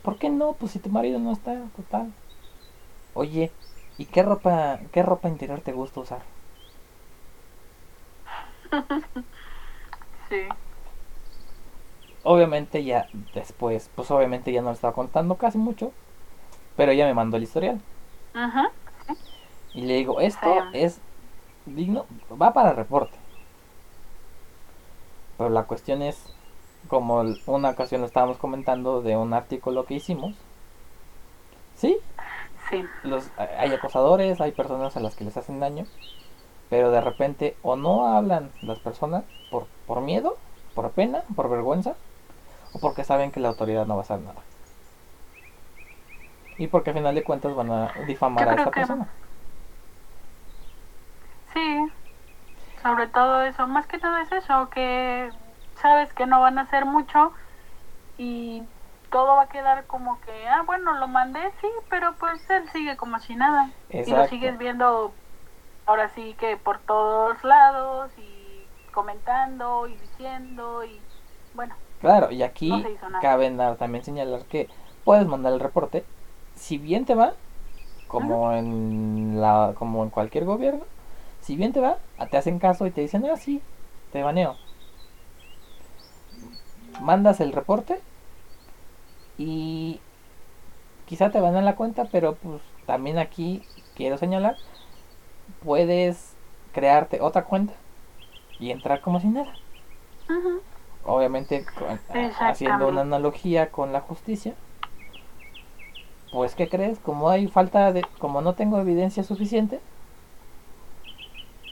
¿Por qué no? Pues si tu marido no está, total. Oye, ¿y qué ropa, qué ropa interior te gusta usar? [LAUGHS] Sí. Obviamente ya después, pues obviamente ya no le estaba contando casi mucho, pero ella me mandó el historial. Ajá. Y le digo, esto es digno, va para reporte. Pero la cuestión es, como una ocasión lo estábamos comentando de un artículo que hicimos, ¿sí? Sí. los hay acosadores, hay personas a las que les hacen daño, pero de repente o no hablan las personas por, por miedo, por pena, por vergüenza, o porque saben que la autoridad no va a hacer nada. Y porque al final de cuentas van a difamar a que- persona. Sí. Sobre todo eso. Más que todo es eso, que sabes que no van a hacer mucho y todo va a quedar como que, ah, bueno, lo mandé, sí, pero pues él sigue como si nada. Y lo sigues viendo ahora sí que por todos lados y comentando y diciendo y bueno, Claro, y aquí No nada. cabe na- también señalar que puedes mandar el reporte, si bien te va, como en la, como en cualquier gobierno, si bien te va, te hacen caso y te dicen, ah, sí, te baneo. Mandas el reporte y quizá te van a la cuenta, pero pues también aquí quiero señalar, puedes crearte otra cuenta y entrar como si nada obviamente haciendo una analogía con la justicia Pues, ¿qué crees? Como hay falta de. Como no tengo evidencia suficiente,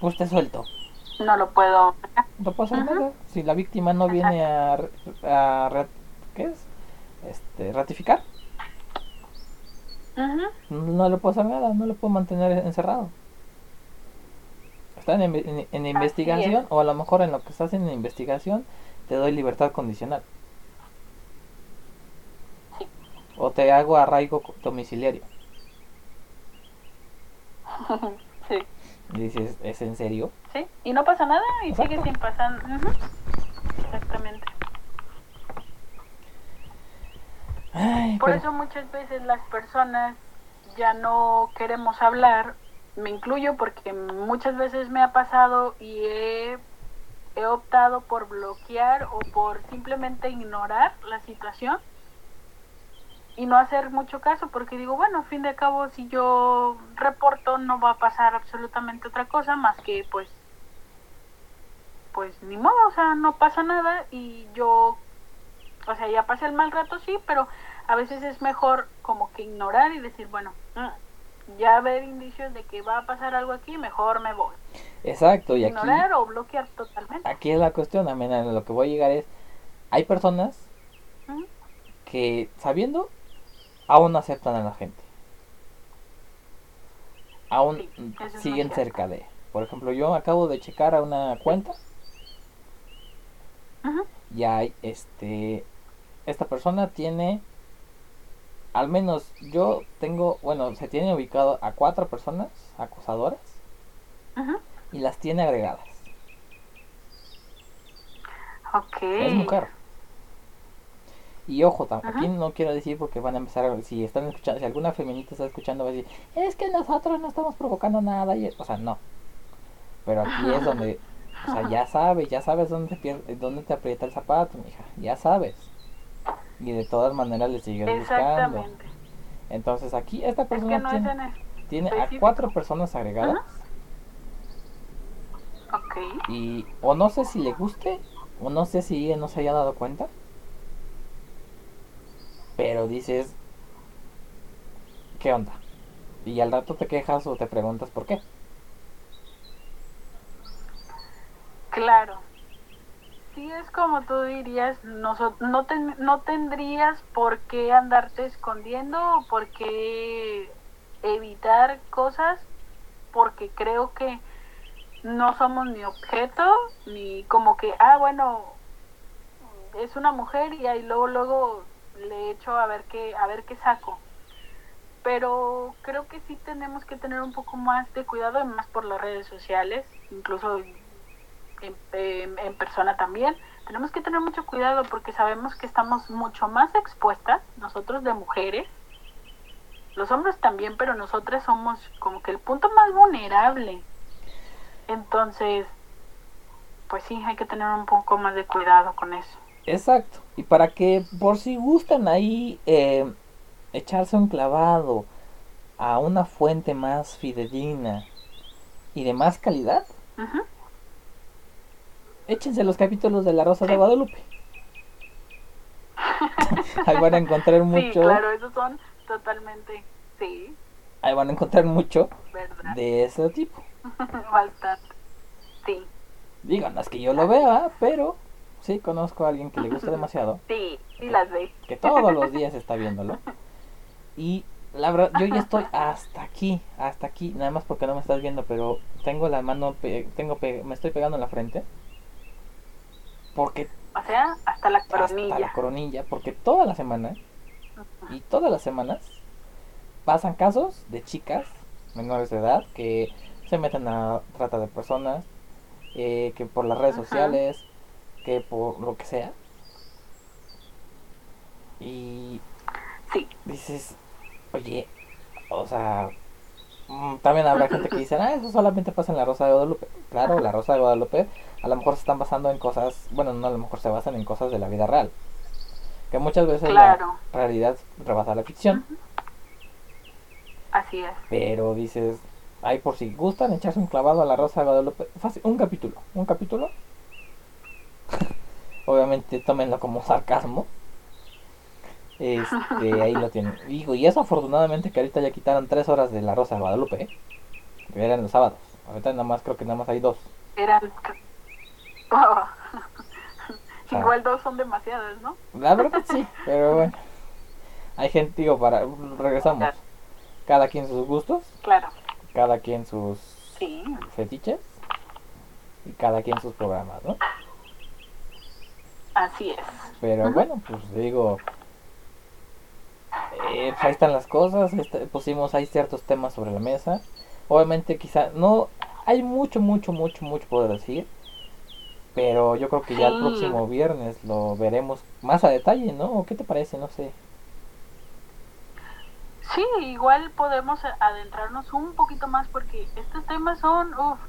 pues te suelto. No lo puedo. No puedo hacer nada. Si la víctima no viene a, a, ¿qué es? Este, ratificar, Ujú. no le puedo hacer nada, no lo puedo mantener encerrado. Está en, en- en investigación, es. o a lo mejor en lo que estás en investigación, te doy libertad condicional. Sí. O te hago arraigo domiciliario. [LAUGHS] sí. Y dices, ¿es en serio? Sí. Y no pasa nada y Exacto. sigue sin pasar. Exactamente. Ay, Por pero- eso muchas veces las personas ya no queremos hablar, me incluyo porque muchas veces me ha pasado y he, he optado por bloquear o por simplemente ignorar la situación y no hacer mucho caso porque digo, bueno, a fin de cabo si yo reporto no va a pasar absolutamente otra cosa más que pues pues ni modo, o sea, no pasa nada y yo o sea, ya pasé el mal rato, sí, pero a veces es mejor como que ignorar y decir, bueno, mm, ya ver indicios de que va a pasar algo aquí, mejor me voy. Exacto, y aquí, Ignorar o bloquear totalmente. aquí es la cuestión, amena, lo que voy a llegar es, hay personas que sabiendo aún no aceptan a la gente. Aún Sí, siguen cerca de. Por ejemplo, yo acabo de checar a una cuenta y hay este esta persona tiene al menos yo tengo, bueno, se tiene ubicado a cuatro personas acusadoras y las tiene agregadas. Ok. Es mujer. Y ojo, tam- aquí Ajá. no quiero decir porque van a empezar a, si están escuchando, si alguna feminista está escuchando va a decir, es que nosotros no estamos provocando nada, y, o sea, no. Pero aquí es donde, o sea, ya sabes, ya sabes dónde te, pier- dónde te aprieta el zapato, mija, ya sabes. Y de todas maneras le sigues buscando. Entonces aquí esta Es persona que no es tiene, es- tiene a cuatro personas agregadas Ok. y o no sé si le guste o no sé si ella no se haya dado cuenta. Pero dices, ¿qué onda? Y al rato te quejas o te preguntas por qué. Claro. Sí, es como tú dirías, no, no, ten- no tendrías por qué andarte escondiendo o por qué evitar cosas, porque creo que no somos ni objeto, ni como que, ah, bueno, es una mujer y ahí luego, luego le echo a ver qué, a ver qué saco. Pero creo que sí tenemos que tener un poco más de cuidado, más por las redes sociales, incluso en, en- en persona también. Tenemos que tener mucho cuidado porque sabemos que estamos mucho más expuestas, nosotros de mujeres, los hombres también, pero nosotras somos como que el punto más vulnerable. Entonces, pues sí, hay que tener un poco más de cuidado con eso. Exacto. Y para que por si gustan ahí eh, echarse un clavado a una fuente más fidedigna y de más calidad, Ujú. Échense los capítulos de La Rosa de Sí. Guadalupe. [LAUGHS] ahí van a encontrar Sí, mucho, claro, esos son totalmente, sí, ahí van a encontrar mucho verdad, de ese tipo. [LAUGHS] bastante, sí, Digo, no es que yo lo vea, pero sí conozco a alguien que le gusta demasiado, [LAUGHS] sí, sí las ve. que todos los días está viéndolo. Y la verdad, yo ya estoy hasta aquí, hasta aquí, nada más porque no me estás viendo, pero tengo la mano, pe- tengo pe- me estoy pegando en la frente. Porque O sea, hasta la hasta la coronilla. coronilla, porque toda la semana y todas las semanas pasan casos de chicas menores de edad que se meten a trata de personas, eh, que por las redes sociales, que por lo que sea. Y Sí, dices, oye, o sea, mm, también habrá gente que dice, ah, eso solamente pasa en la Rosa de Guadalupe. Claro, la Rosa de Guadalupe a lo mejor se están basando en cosas, bueno, no a lo mejor se basan en cosas de la vida real. Que muchas veces Claro. la realidad rebasa la ficción. así es. Pero dices, ay, por si gustan echarse un clavado a la Rosa de Guadalupe, fácil, un capítulo, un capítulo. [LAUGHS] Obviamente tómenlo como sarcasmo. Este, ahí lo tienen. Digo, y eso afortunadamente que ahorita ya quitaron tres horas de la Rosa de Guadalupe, ¿eh? que eran los sábados. Ahorita nada más creo que nada más hay dos. Eran... Oh. [LAUGHS] Igual dos son demasiadas, ¿no? La verdad sí, pero bueno. Hay gente, digo, para... Regresamos. Cada quien sus gustos. Claro. Cada quien sus Sí. fetiches. Y cada quien sus programas, ¿no? Así es. Pero bueno, pues digo... eh, pues ahí están las cosas. está- pusimos ahí ciertos temas sobre la mesa. Obviamente quizá no... Hay mucho, mucho, mucho, mucho por decir. Pero yo creo que ya el Sí. próximo viernes lo veremos más a detalle, ¿no? ¿O ¿Qué te parece? No sé. Sí, igual podemos adentrarnos un poquito más porque estos temas son, uff,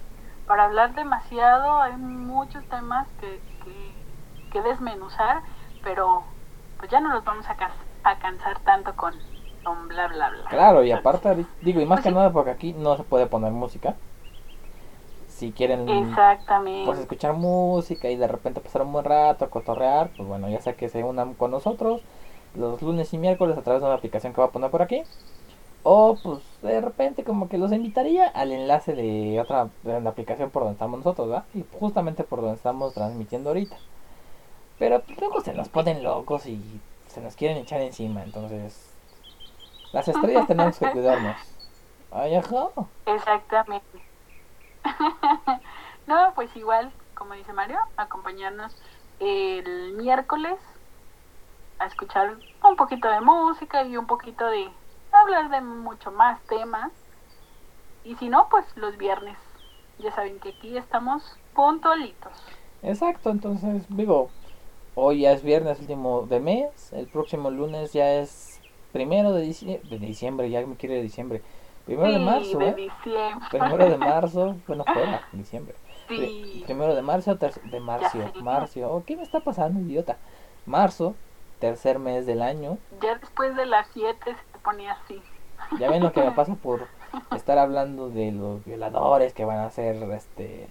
para hablar demasiado, hay muchos temas que, que, que desmenuzar, pero pues ya no los vamos a, a cansar tanto con, con bla bla bla. Claro, y aparte, digo, y más Pues que sí. nada porque aquí no se puede poner música. Si quieren Exactamente. pues escuchar música y de repente pasar un buen rato a cotorrear, pues bueno, ya sea que se unan con nosotros los lunes y miércoles a través de una aplicación que va a poner por aquí. O pues de repente como que los invitaría al enlace de otra de la aplicación por donde estamos nosotros, ¿verdad? Y justamente por donde estamos transmitiendo ahorita. Pero pues, luego se nos ponen locos y se nos quieren echar encima, entonces las estrellas tenemos que [LAUGHS] cuidarnos. Ay, ajá. Exactamente. [LAUGHS] no, pues igual, como dice Mario, acompañarnos el miércoles a escuchar un poquito de música y un poquito de hablar de mucho más temas. Y si no, pues los viernes. Ya saben que aquí estamos puntualitos. Exacto, entonces digo, hoy ya es viernes último de mes, el próximo lunes ya es primero de diciembre, de diciembre, ya me quiere de diciembre, primero de marzo, de ¿eh? diciembre. primero de [LAUGHS] marzo, bueno fuera, [LAUGHS] diciembre, Sí, primero de marzo, de marzo, marzo, oh, ¿qué me está pasando, idiota? Marzo, tercer mes del año, ya después de las 7 se pone así. ya ven lo que me pasa por [LAUGHS] estar hablando de los violadores que van a ser, este,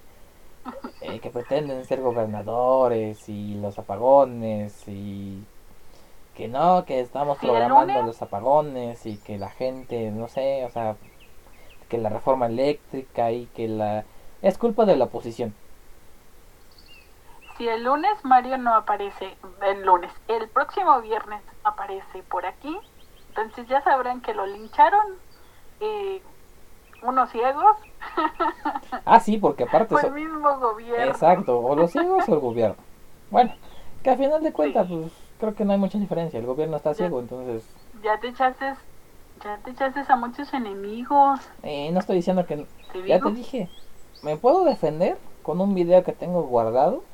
eh, que pretenden ser gobernadores y los apagones y que no, que estamos Sí, programando los apagones y que la gente, no sé, o sea, que la reforma eléctrica y que la... Es culpa de la oposición. Si el lunes Mario no aparece, el lunes, el próximo viernes aparece por aquí, entonces ya sabrán que lo lincharon eh, unos ciegos [LAUGHS] Ah, sí, porque aparte... por el mismo gobierno. Exacto, o los ciegos o el gobierno. Bueno, que al final de cuentas, pues creo que no hay mucha diferencia. El gobierno está ciego, entonces... Ya te echaste, ya te echaste a muchos enemigos. Eh, no estoy diciendo que... Te Ya te dije, me puedo defender con un video que tengo guardado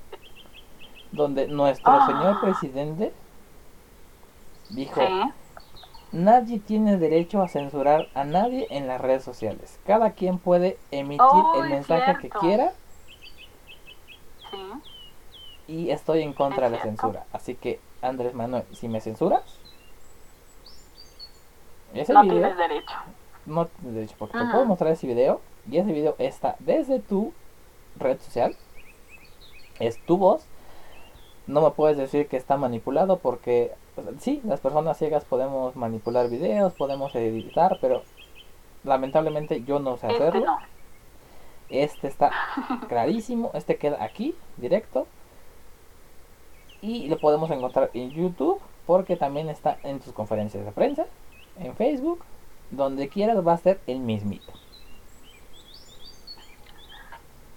donde nuestro Ah. señor presidente dijo, sí, nadie tiene derecho a censurar a nadie en las redes sociales. Cada quien puede emitir Oh, el mensaje que quiera sí, y estoy en contra Es de la censura. Así que, Andrés Manuel, si me censuras, ese no video tienes derecho. no tienes derecho, porque te Ajá. puedo mostrar ese video y ese video está desde tu red social, es tu voz. No me puedes decir que está manipulado porque sí, las personas ciegas podemos manipular videos, podemos editar, pero lamentablemente yo no sé Este hacerlo. no. Este está [LAUGHS] clarísimo, este queda aquí, directo. Y lo podemos encontrar en YouTube, porque también está en tus conferencias de prensa, en Facebook, donde quieras va a ser el mismito.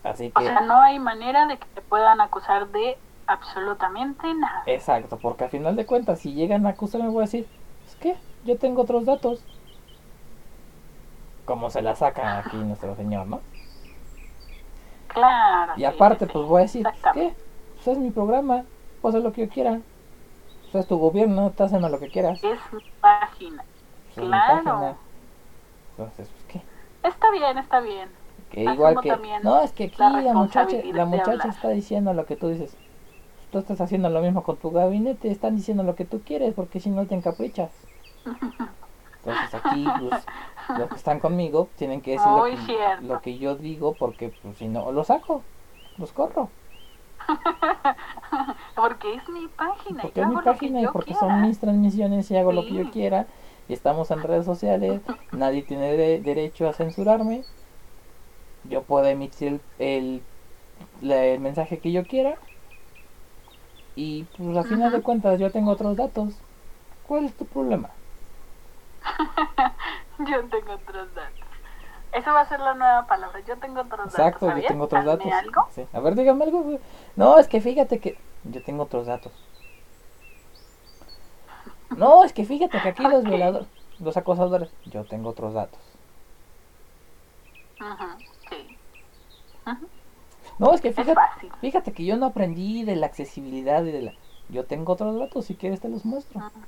Así O que, sea, no hay manera de que te puedan acusar de absolutamente nada. exacto, porque al final de cuentas, si llegan a acusarme, voy a decir, es que yo tengo otros datos. Como se la saca aquí nuestro señor, ¿no? Claro. Y aparte, sí, pues voy a decir. ¿qué? Pues es mi programa, puedo hacer lo que yo quiera. Pues es tu gobierno, estás haciendo lo que quieras. Es mi página. Es mi Claro. página. Entonces, pues qué. Está bien, está bien. Que igual que. No, es que aquí la la, muchacha, la muchacha está diciendo lo que tú dices. Tú estás haciendo lo mismo con tu gabinete, están diciendo lo que tú quieres, porque si no te encaprichas. Entonces aquí, pues, [LAUGHS] los que están conmigo tienen que decir lo que, lo que yo digo, porque pues, si no, los saco, los corro. Porque es mi página. Porque es mi página y porque quiera. son mis transmisiones y hago lo que yo quiera. Y estamos en redes sociales. [LAUGHS] Nadie tiene de- derecho a censurarme. Yo puedo emitir el, mensaje que yo quiera. Y pues a final de cuentas yo tengo otros datos. ¿Cuál es tu problema? [LAUGHS] Yo tengo otros datos. Eso va a ser la nueva palabra. Yo tengo otros Exacto, datos. yo ¿sabías? tengo otros datos. algo? Sí. A ver, dígame algo. güey. No, es que fíjate que yo tengo otros datos. No, es que fíjate que aquí [LAUGHS] los violadores, los acosadores, yo tengo otros datos. Ujú, sí. Ujú. No, es que fíjate, fíjate que yo no aprendí de la accesibilidad y de la... Yo tengo otros datos, si quieres te los muestro. Ujú.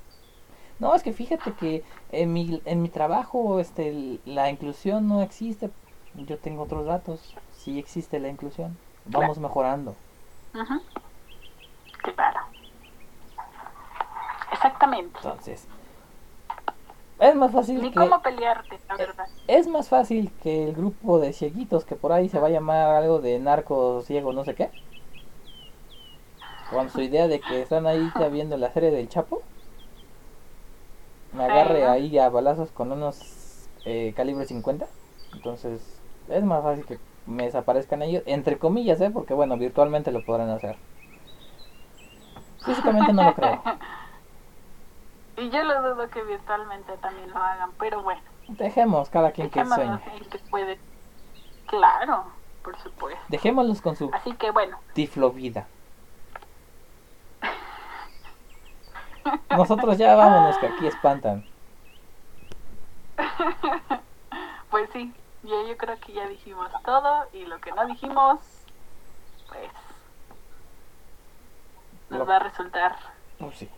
No, es que fíjate que en mi, en mi trabajo este, la inclusión no existe. Yo tengo otros datos, sí existe la inclusión. Vamos mejorando. Claro. Exactamente. Entonces, es más fácil Ni que... cómo pelearte, la verdad. Es más fácil que el grupo de cieguitos que por ahí se va a llamar algo de narcos ciegos no sé qué. Con su idea de que están ahí ya viendo la serie del Chapo. Me agarre ahí a balazos con unos eh, calibre 50. Entonces es más fácil que me desaparezcan ellos. Entre comillas, ¿eh? Porque bueno, virtualmente lo podrán hacer. Físicamente no lo creo. [LAUGHS] Y yo lo dudo que virtualmente también lo hagan, pero bueno. Dejemos cada quien que sueñe. que puede. Claro, por supuesto. Dejémoslos con su Así que bueno, tiflovida. Nosotros ya vámonos, que aquí espantan. [LAUGHS] pues sí, ya yo creo que ya dijimos todo y lo que no dijimos, pues nos Lo- va a resultar. Pues sí.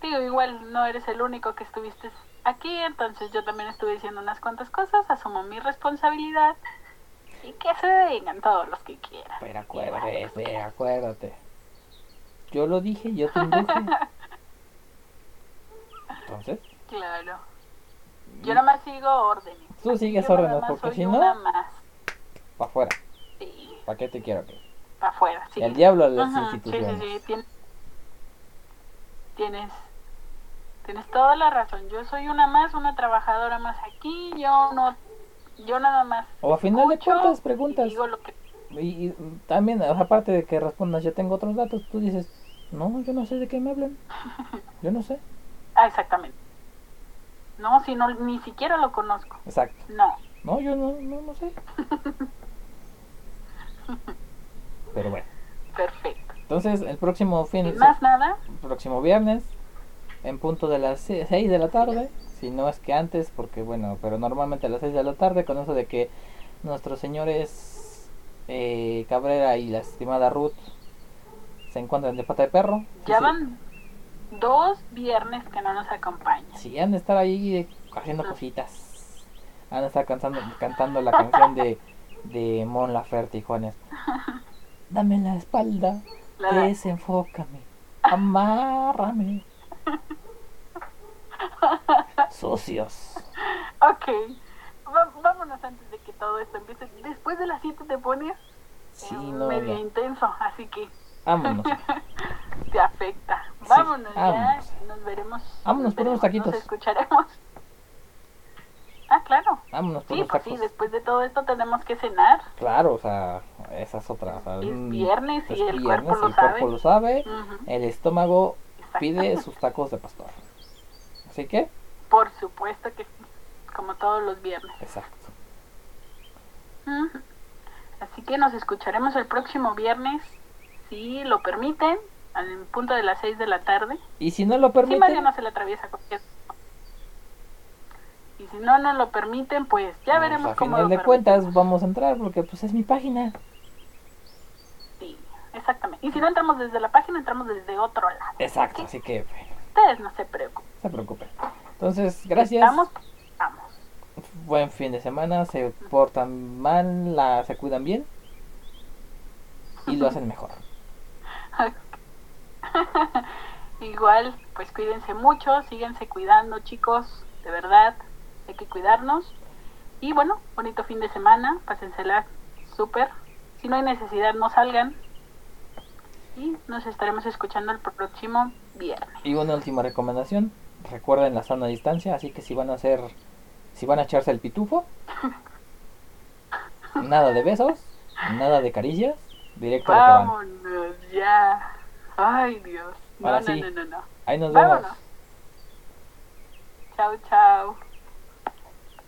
Digo, igual no eres el único que estuviste aquí, entonces yo también estuve diciendo unas cuantas cosas, asumo mi responsabilidad y que se digan todos los que quieran. Pero acuérdate, pero acuérdate. Yo lo dije, yo te induje. [LAUGHS] Entonces, Claro. Yo nada más sigo órdenes. tú sigues órdenes, porque si no, para afuera. Sí, ¿Para qué te quiero aquí? para afuera. Sí. El diablo a las Ajá, instituciones. sí, sí, tien- Tienes, tienes toda la razón. Yo soy una más, una trabajadora más aquí. Yo no, yo nada más. O a final de cuentas y preguntas. digo lo que Y, y también, aparte de que respondas, yo tengo otros datos, tú dices, no, yo no sé de qué me hablan. [LAUGHS] Yo no sé. Ah, exactamente. No, si no, ni siquiera lo conozco. Exacto. No. No, yo no, no, no sé. Pero bueno. Perfecto. Entonces, el próximo fin, Sin más nada, el próximo viernes, en punto de las 6 de la tarde, si no es que antes, porque bueno, pero normalmente a las 6 de la tarde, con eso de que nuestros señores eh, Cabrera y la estimada Ruth se encuentran de pata de perro. Ya sí. van dos viernes que no nos acompañan. Sí, han de estar ahí haciendo cositas. Han de estar cantando, cantando la canción de, de Mon Laferte y Juanes. [LAUGHS] Dame la espalda, La desenfócame, amárrame. [LAUGHS] Sucios. Ok. Va- vámonos antes de que todo esto empiece. Después de las 7 te pones Sí, eh, no, medio no. intenso, así que Vámonos. [LAUGHS] te afecta. Vámonos vámonos. ya, nos veremos. Vámonos nos por unos taquitos. Nos escucharemos. Ah, claro. Vámonos por Sí, los pues sí, después de todo esto tenemos que cenar. Claro, o sea, esa es otra. o sea, Es viernes y el viernes, cuerpo lo el cuerpo lo sabe. El estómago pide sus tacos de pastor. Así que, Por supuesto que como todos los viernes. exacto. Así que nos escucharemos el próximo viernes, si lo permiten, al punto de las 6 de la tarde. Y si no lo Si permiten, Mario no se le atraviesa cualquier Y si no nos lo permiten, pues ya pues, veremos a cómo final lo de cuentas vamos a entrar porque pues es mi página. Sí, exactamente. Y si no entramos desde la página, entramos desde otro lado. Exacto, así que bueno, Ustedes no se preocupen. no se preocupen. Entonces, gracias. Estamos, vamos. Buen fin de semana, se portan mal, la, se cuidan bien y lo hacen mejor. [LAUGHS] Igual, pues cuídense mucho, síguense cuidando, chicos, de verdad, hay que cuidarnos. Y bueno, bonito fin de semana, pásensela súper. Si no hay necesidad, no salgan. Y nos estaremos escuchando el próximo viernes. Y una última recomendación, recuerden la sana distancia, así que si van a hacer, si van a echarse el pitufo, [LAUGHS] nada de besos, nada de caricias, directo a lo que van. Vámonos ya. Ay, Dios. No, Ahora no, sí. no, no, no. Ahí nos vemos. Vámonos. Chao, chao.